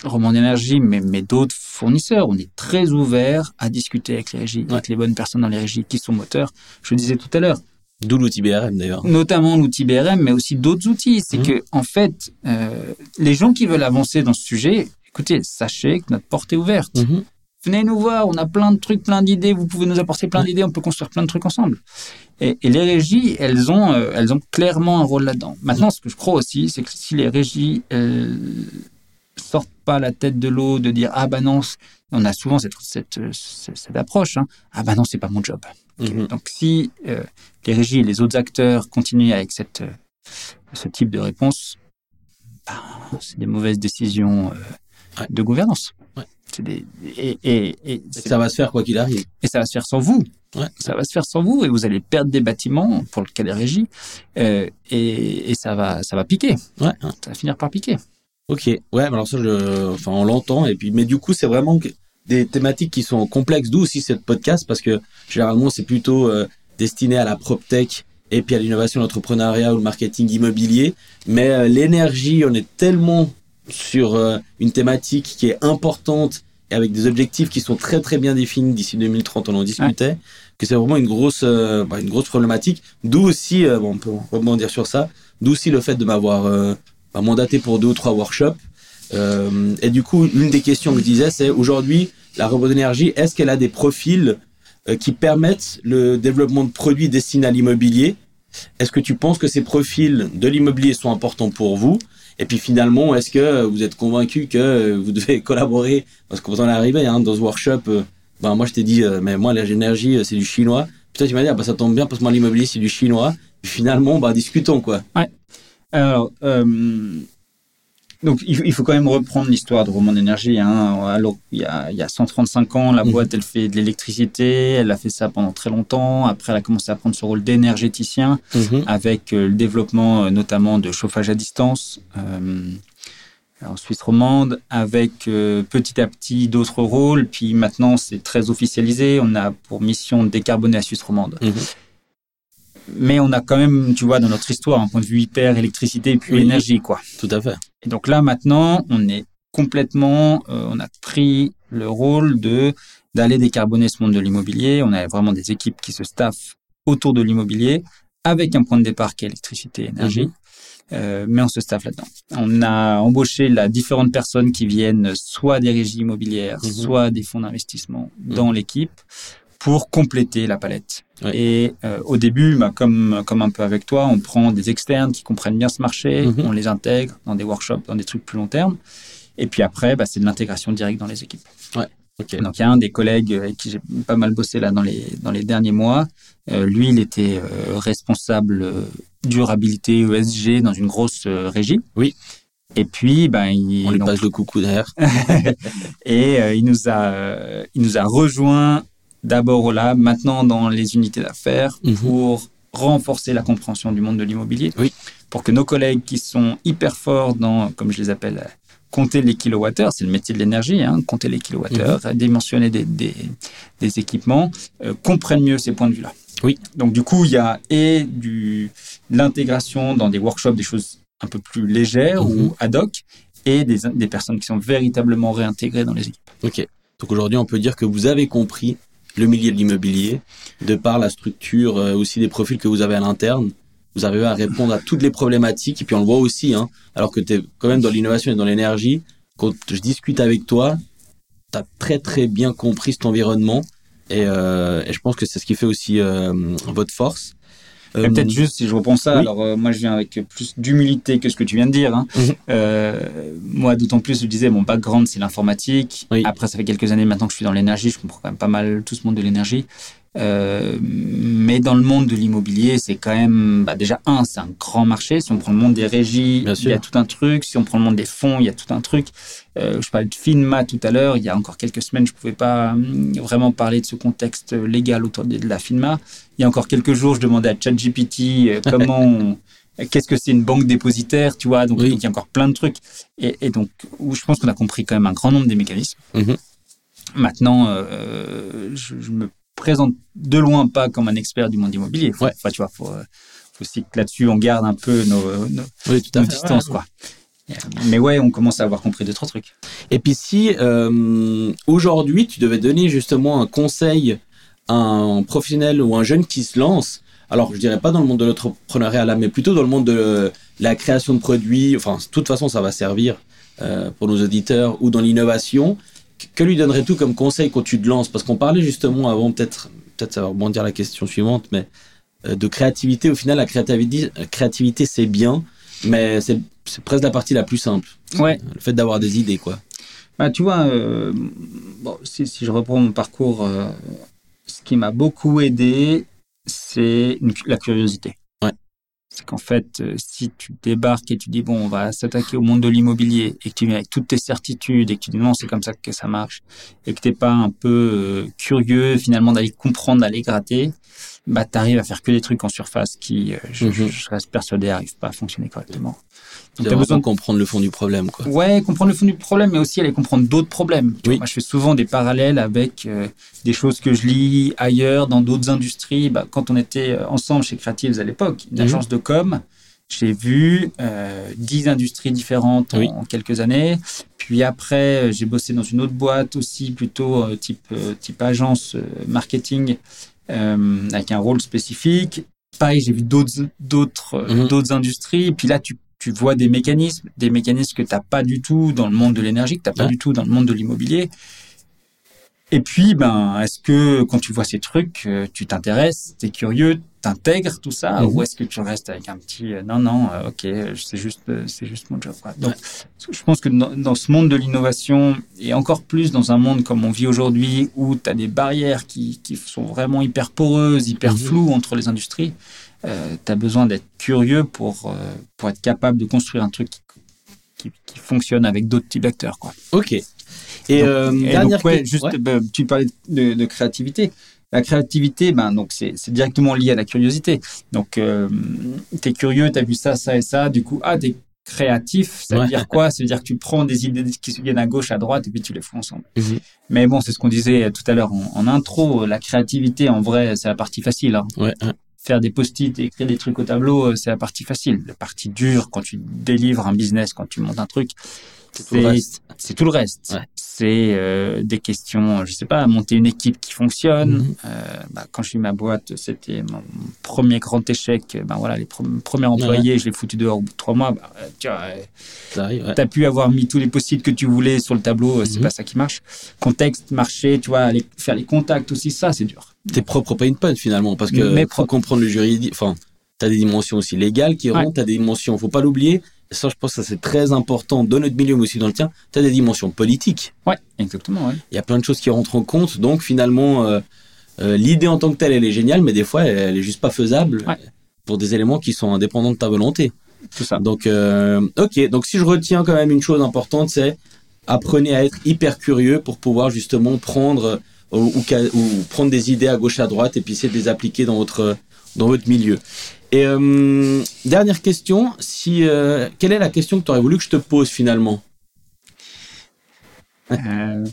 Roman d'énergie, mais, mais d'autres fournisseurs. On est très ouvert à discuter avec les régies, avec les bonnes personnes dans les régies qui sont moteurs. Je le disais tout à l'heure, D'où l'outil BRM d'ailleurs. notamment l'outil BRM, mais aussi d'autres outils. C'est Mhm. que, en fait, euh, les gens qui veulent avancer dans ce sujet, écoutez, sachez que notre porte est ouverte. Mhm. Venez nous voir, on a plein de trucs, plein d'idées, vous pouvez nous apporter plein d'idées, on peut construire plein de trucs ensemble. Et, les régies, elles ont, euh, elles ont clairement un rôle là-dedans. Maintenant, ce que je crois aussi, c'est que si les régies elles sortent pas la tête de l'eau de dire ah bah non, on a souvent cette, cette, cette, approche, hein, ah bah non, c'est pas mon job. Mhm. Donc si euh, les régies et les autres acteurs continuent avec cette, euh, ce type de réponse, bah, c'est des mauvaises décisions de gouvernance. Des, et, et, et, ça va se faire quoi qu'il arrive. Et ça va se faire sans vous. Ouais. Ça va se faire sans vous et vous allez perdre des bâtiments pour le cas des régies euh, et, et, ça va ça va piquer. Ouais. Ça va finir par piquer. Ok. Ouais, alors ça, je, enfin, on l'entend et puis, mais du coup, c'est vraiment des thématiques qui sont complexes. D'où aussi cette podcast parce que généralement, c'est plutôt euh, destiné à la prop tech et puis à l'innovation, l'entrepreneuriat ou le marketing immobilier. Mais euh, l'énergie, on est tellement sur euh, une thématique qui est importante avec des objectifs qui sont très très bien définis d'ici 2030, on en discutait, que c'est vraiment une grosse, euh, bah, une grosse problématique. D'où aussi, euh, bon, on peut rebondir sur ça, d'où aussi le fait de m'avoir bah, mandaté pour deux ou trois workshops. et du coup, l'une des questions que je disais, c'est aujourd'hui, la robot d'énergie, est-ce qu'elle a des profils qui permettent le développement de produits destinés à l'immobilier? Est-ce que tu penses que ces profils de l'immobilier sont importants pour vous? Et puis finalement, est-ce que vous êtes convaincu que vous devez collaborer? Parce que vous en est arrivé hein, dans ce workshop. Euh, ben moi, je t'ai dit, euh, mais moi, l'énergie, euh, c'est du chinois. Puis toi, tu m'as dit, ah, bah, ça tombe bien parce que moi, l'immobilier, c'est du chinois. Finalement, bah, discutons, quoi. Ouais. Alors, donc, il faut quand même reprendre l'histoire de Roman d'énergie. Hein. Alors, il y, a, il y a 135 ans, la mhm. boîte, elle fait de l'électricité. Elle a fait ça pendant très longtemps. Après, elle a commencé à prendre ce rôle d'énergéticien mhm. avec euh, le développement euh, notamment de chauffage à distance euh, en Suisse romande, avec petit à petit d'autres rôles. Puis maintenant, c'est très officialisé. On a pour mission de décarboner la Suisse romande. Mhm mais on a quand même, tu vois, dans notre histoire, un point de vue hyper électricité puis énergie, quoi. Tout à fait. Et donc là, maintenant, on est complètement, euh, on a pris le rôle de d'aller décarboner ce monde de l'immobilier. On a vraiment des équipes qui se staffent autour de l'immobilier avec un point de départ qui est électricité et énergie. Mhm. Euh, mais on se staffe là-dedans. On a embauché là différentes personnes qui viennent soit des régies immobilières, mhm. soit des fonds d'investissement mhm. dans l'équipe pour compléter la palette. Et euh, au début, bah, comme, comme un peu avec toi, on prend des externes qui comprennent bien ce marché, mhm. on les intègre dans des workshops, dans des trucs plus long terme. Et puis après, bah, c'est de l'intégration directe dans les équipes. Ouais. Donc il y a un des collègues avec qui j'ai pas mal bossé là dans les, dans les derniers mois. Euh, lui, il était euh, responsable durabilité ESG dans une grosse régie. Oui. Et puis, ben, il, on lui passe le coucou d'ailleurs. et il nous a, il nous a rejoint d'abord au lab, maintenant dans les unités d'affaires, mhm. pour renforcer la compréhension du monde de l'immobilier, oui. pour que nos collègues qui sont hyper forts dans, comme je les appelle, compter les kilowattheures, c'est le métier de l'énergie, hein, compter les kilowattheures, mmh. dimensionner des, des, des équipements, euh, comprennent mieux ces points de vue-là. Oui. Donc du coup, il y a et du l'intégration dans des workshops, des choses un peu plus légères mhm. ou ad hoc, et des, des personnes qui sont véritablement réintégrées dans les équipes. Ok. Donc aujourd'hui, on peut dire que vous avez compris le milieu de l'immobilier, de par la structure euh, aussi des profils que vous avez à l'interne. Vous arrivez à répondre à toutes les problématiques. Et puis on le voit aussi, hein, alors que tu es quand même dans l'innovation et dans l'énergie, quand je discute avec toi, tu as très très bien compris cet environnement. Et, euh, et je pense que c'est ce qui fait aussi euh, votre force. Euh, peut-être juste si je reprends ça, alors euh, moi je viens avec plus d'humilité que ce que tu viens de dire. Hein. Mhm. Euh, moi d'autant plus je disais mon background c'est l'informatique. Après ça fait quelques années maintenant que je suis dans l'énergie, je comprends quand même pas mal tout ce monde de l'énergie. Euh, mais dans le monde de l'immobilier, c'est quand même bah déjà un, c'est un grand marché. Si on prend le monde des régies, il y a tout un truc. Si on prend le monde des fonds, il y a tout un truc. Euh, je parlais de FINMA tout à l'heure. Il y a encore quelques semaines, je pouvais pas hum, vraiment parler de ce contexte légal autour de, la FINMA. Il y a encore quelques jours, je demandais à ChatGPT euh, comment qu'est-ce que c'est une banque dépositaire, tu vois. Donc, il y a encore plein de trucs. Et, et donc, où je pense qu'on a compris quand même un grand nombre des mécanismes. Mm-hmm. Maintenant, euh, je, je, me présente de loin pas comme un expert du monde immobilier. ouais. Enfin, tu vois, faut, euh, faut aussi que là-dessus on garde un peu nos, nos, distances, quoi. Mais ouais, on commence à avoir compris deux trois trucs. Et puis si euh, aujourd'hui tu devais donner justement un conseil à un professionnel ou un jeune qui se lance, alors je dirais pas dans le monde de l'entrepreneuriat là, mais plutôt dans le monde de la création de produits. Enfin, de toute façon, ça va servir euh, pour nos auditeurs ou dans l'innovation. Que lui donnerais-tu comme conseil quand tu te lances? Parce qu'on parlait justement avant, peut-être, peut-être ça va rebondir la question suivante, mais euh, de créativité. Au final, la créativité, créativité c'est bien, mais c'est presque la partie la plus simple. Ouais. Le fait d'avoir des idées, quoi. Bah, tu vois, euh, bon, si, si, je reprends mon parcours, euh, ce qui m'a beaucoup aidé, c'est la curiosité. C'est qu'en fait, euh, si tu débarques et tu dis, bon, on va s'attaquer au monde de l'immobilier, et que tu viens avec toutes tes certitudes, et que tu dis, non, c'est comme ça que ça marche, et que tu n'es pas un peu curieux, finalement, d'aller comprendre, d'aller gratter, bah, tu arrives à faire que des trucs en surface qui, je, mm -hmm. je, reste persuadé, n'arrivent pas à fonctionner correctement. Tu as besoin de comprendre le fond du problème, quoi. Ouais, comprendre le fond du problème, mais aussi aller comprendre d'autres problèmes. Oui. Moi, je fais souvent des parallèles avec euh, des choses que je lis ailleurs, dans d'autres industries. Bah, quand on était ensemble chez Creatives à l'époque, une Mhm. agence de com, j'ai vu euh, dix industries différentes en, Oui. en quelques années. Puis après, euh, j'ai bossé dans une autre boîte aussi, plutôt euh, type, euh, type agence euh, marketing, euh, avec un rôle spécifique. Pareil, j'ai vu d'autres d'autres euh, Mhm. d'autres industries. Puis là, tu tu vois des mécanismes, des mécanismes que tu n'as pas du tout dans le monde de l'énergie, que tu n'as pas Ouais. du tout dans le monde de l'immobilier. Et puis, ben, est-ce que quand tu vois ces trucs, euh, tu t'intéresses, tu es curieux, t'intègres tout ça, Mhm. ou est-ce que tu restes avec un petit euh, non, non, euh, ok, c'est juste, euh, c'est juste mon job. quoi. Donc, je pense que dans, dans ce monde de l'innovation, et encore plus dans un monde comme on vit aujourd'hui, où tu as des barrières qui, qui sont vraiment hyper poreuses, hyper Mhm. floues entre les industries, tu as besoin d'être curieux pour, euh, pour être capable de construire un truc qui, qui, qui fonctionne avec d'autres types d'acteurs. Quoi. Ok. Et, Donc- euh, et dernière donc, ouais, que- juste, ouais. bah, tu parlais de, de créativité. La créativité, ben, donc c'est c'est directement lié à la curiosité. Donc, euh, tu es curieux, tu as vu ça, ça et ça. Du coup, ah, tu es créatif. Ça veut Ouais. dire quoi? Ça veut dire que tu prends des idées qui se viennent à gauche, à droite, et puis tu les fous ensemble. Mais bon, c'est ce qu'on disait tout à l'heure en, en intro. La créativité, en vrai, c'est la partie facile. hein. Ouais. Faire des post-it et écrire des trucs au tableau, euh, c'est la partie facile. La partie dure, quand tu délivres un business, quand tu montes un truc, C'est tout le reste. c'est tout le reste. Ouais. C'est euh, des questions, je sais pas, monter une équipe qui fonctionne. Mhm. Euh, bah, quand j'ai eu ma boîte, c'était mon premier grand échec. Ben voilà, les pre- premiers employés, je les foutu dehors au bout de trois mois. Bah, tu vois, Ça arrive, ouais. T'as pu avoir mis tous les post-it que tu voulais sur le tableau, c'est Mhm. pas ça qui marche. Contexte, marché, tu vois, faire les contacts aussi, ça c'est dur. Tes propres pain points finalement parce que Mes faut comprendre le juridique enfin tu as des dimensions aussi légales qui Ouais. rentrent tu as des dimensions faut pas l'oublier Et ça je pense que c'est très important dans notre milieu mais aussi dans le tien tu as des dimensions politiques Ouais, exactement. Ouais. il y a plein de choses qui rentrent en compte donc finalement euh, euh, l'idée en tant que telle elle est géniale mais des fois elle, elle est juste pas faisable Ouais. pour des éléments qui sont indépendants de ta volonté Tout ça. donc euh, ok donc si je retiens quand même une chose importante c'est apprenez à être hyper curieux pour pouvoir justement prendre ou, ou ou prendre des idées à gauche à droite et puis essayer de les appliquer dans votre dans votre milieu. Et euh, dernière question, si euh, quelle est la question que tu aurais voulu que je te pose finalement? Euh,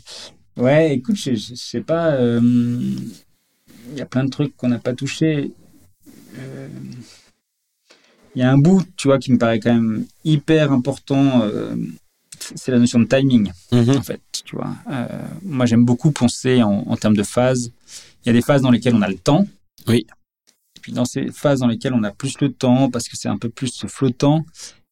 ouais, écoute, je, je, sais pas. Il y a plein de trucs qu'on n'a pas touchés. Il y a un bout, tu vois, qui me paraît quand même hyper important. C'est la notion de timing, en fait. Tu vois, Euh, moi, j'aime beaucoup penser en, en termes de phases. Il y a des phases dans lesquelles on a le temps. Oui. Et puis dans ces phases dans lesquelles on a plus le temps, parce que c'est un peu plus flottant.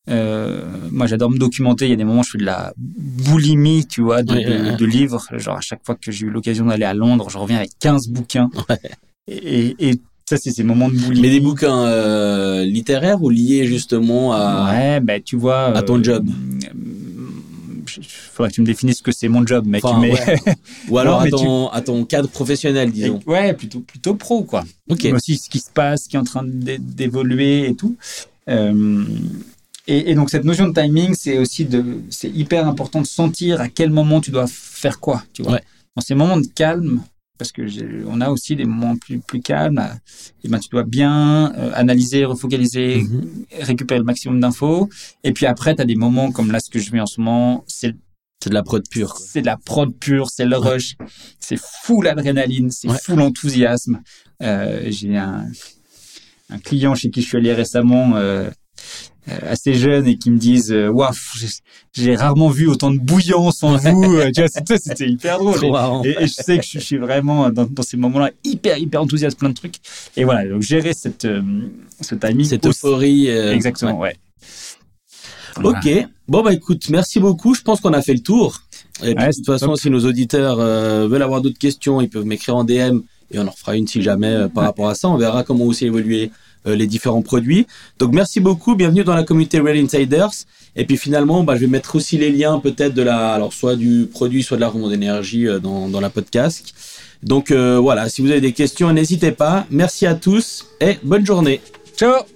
euh, moi, j'adore me documenter. Il y a des moments où je fais de la boulimie, tu vois, de, Oui, de- oui, oui. de livres. Genre, à chaque fois que j'ai eu l'occasion d'aller à Londres, je reviens avec 15 bouquins. Et, et ça, c'est ces moments de boulimie. Mais des bouquins euh, littéraires ou liés justement à Ouais, ben tu vois. à ton job? Il faudrait que tu me définisses ce que c'est mon job, mec. Enfin, mais ouais. ou alors Non, à, ton, à ton cadre professionnel disons. ouais, plutôt plutôt pro, quoi. Ok. Mais aussi ce qui se passe, ce qui est en train d'é- d'évoluer et tout. Euh, et, et donc cette notion de timing, c'est aussi de, c'est hyper important de sentir à quel moment tu dois faire quoi, tu vois. Ouais. Dans ces moments de calme, parce que on a aussi des moments plus plus calmes, et ben tu dois bien euh, analyser, refocaliser, Mhm. récupérer le maximum d'infos. Et puis après, tu as des moments comme là, ce que je vis en ce moment, c'est C'est de la prod pure. c'est de la prod pure, c'est le rush, c'est full adrénaline, c'est Ouais. full enthousiasme. Euh, J'ai un, un client chez qui je suis allé récemment, euh, assez jeune, et qui me disent euh, Waouh, j'ai- rarement vu autant de bouillance en vous. Euh, tu vois, c'était- hyper drôle. Marrant. Et, et je sais que je, je suis vraiment dans, dans ces moments-là hyper, hyper enthousiaste, plein de trucs. Et voilà, donc gérer cette, euh, ce timing. Cette aussi- euphorie. euh, Exactement, ouais. Voilà. Ok. Bon bah écoute, merci beaucoup. Je pense qu'on a fait le tour. Et puis, de toute façon, si nos auditeurs veulent avoir d'autres questions, ils peuvent m'écrire en DM et on en fera une si jamais par rapport à ça. On verra comment aussi évoluer les différents produits. Donc merci beaucoup, bienvenue dans la communauté Real Insiders. Et puis finalement, bah, je vais mettre aussi les liens peut-être de la, alors soit du produit, soit de la remontée d'énergie dans, dans la podcast. Donc voilà, si vous avez des questions, n'hésitez pas. Merci à tous et bonne journée. Ciao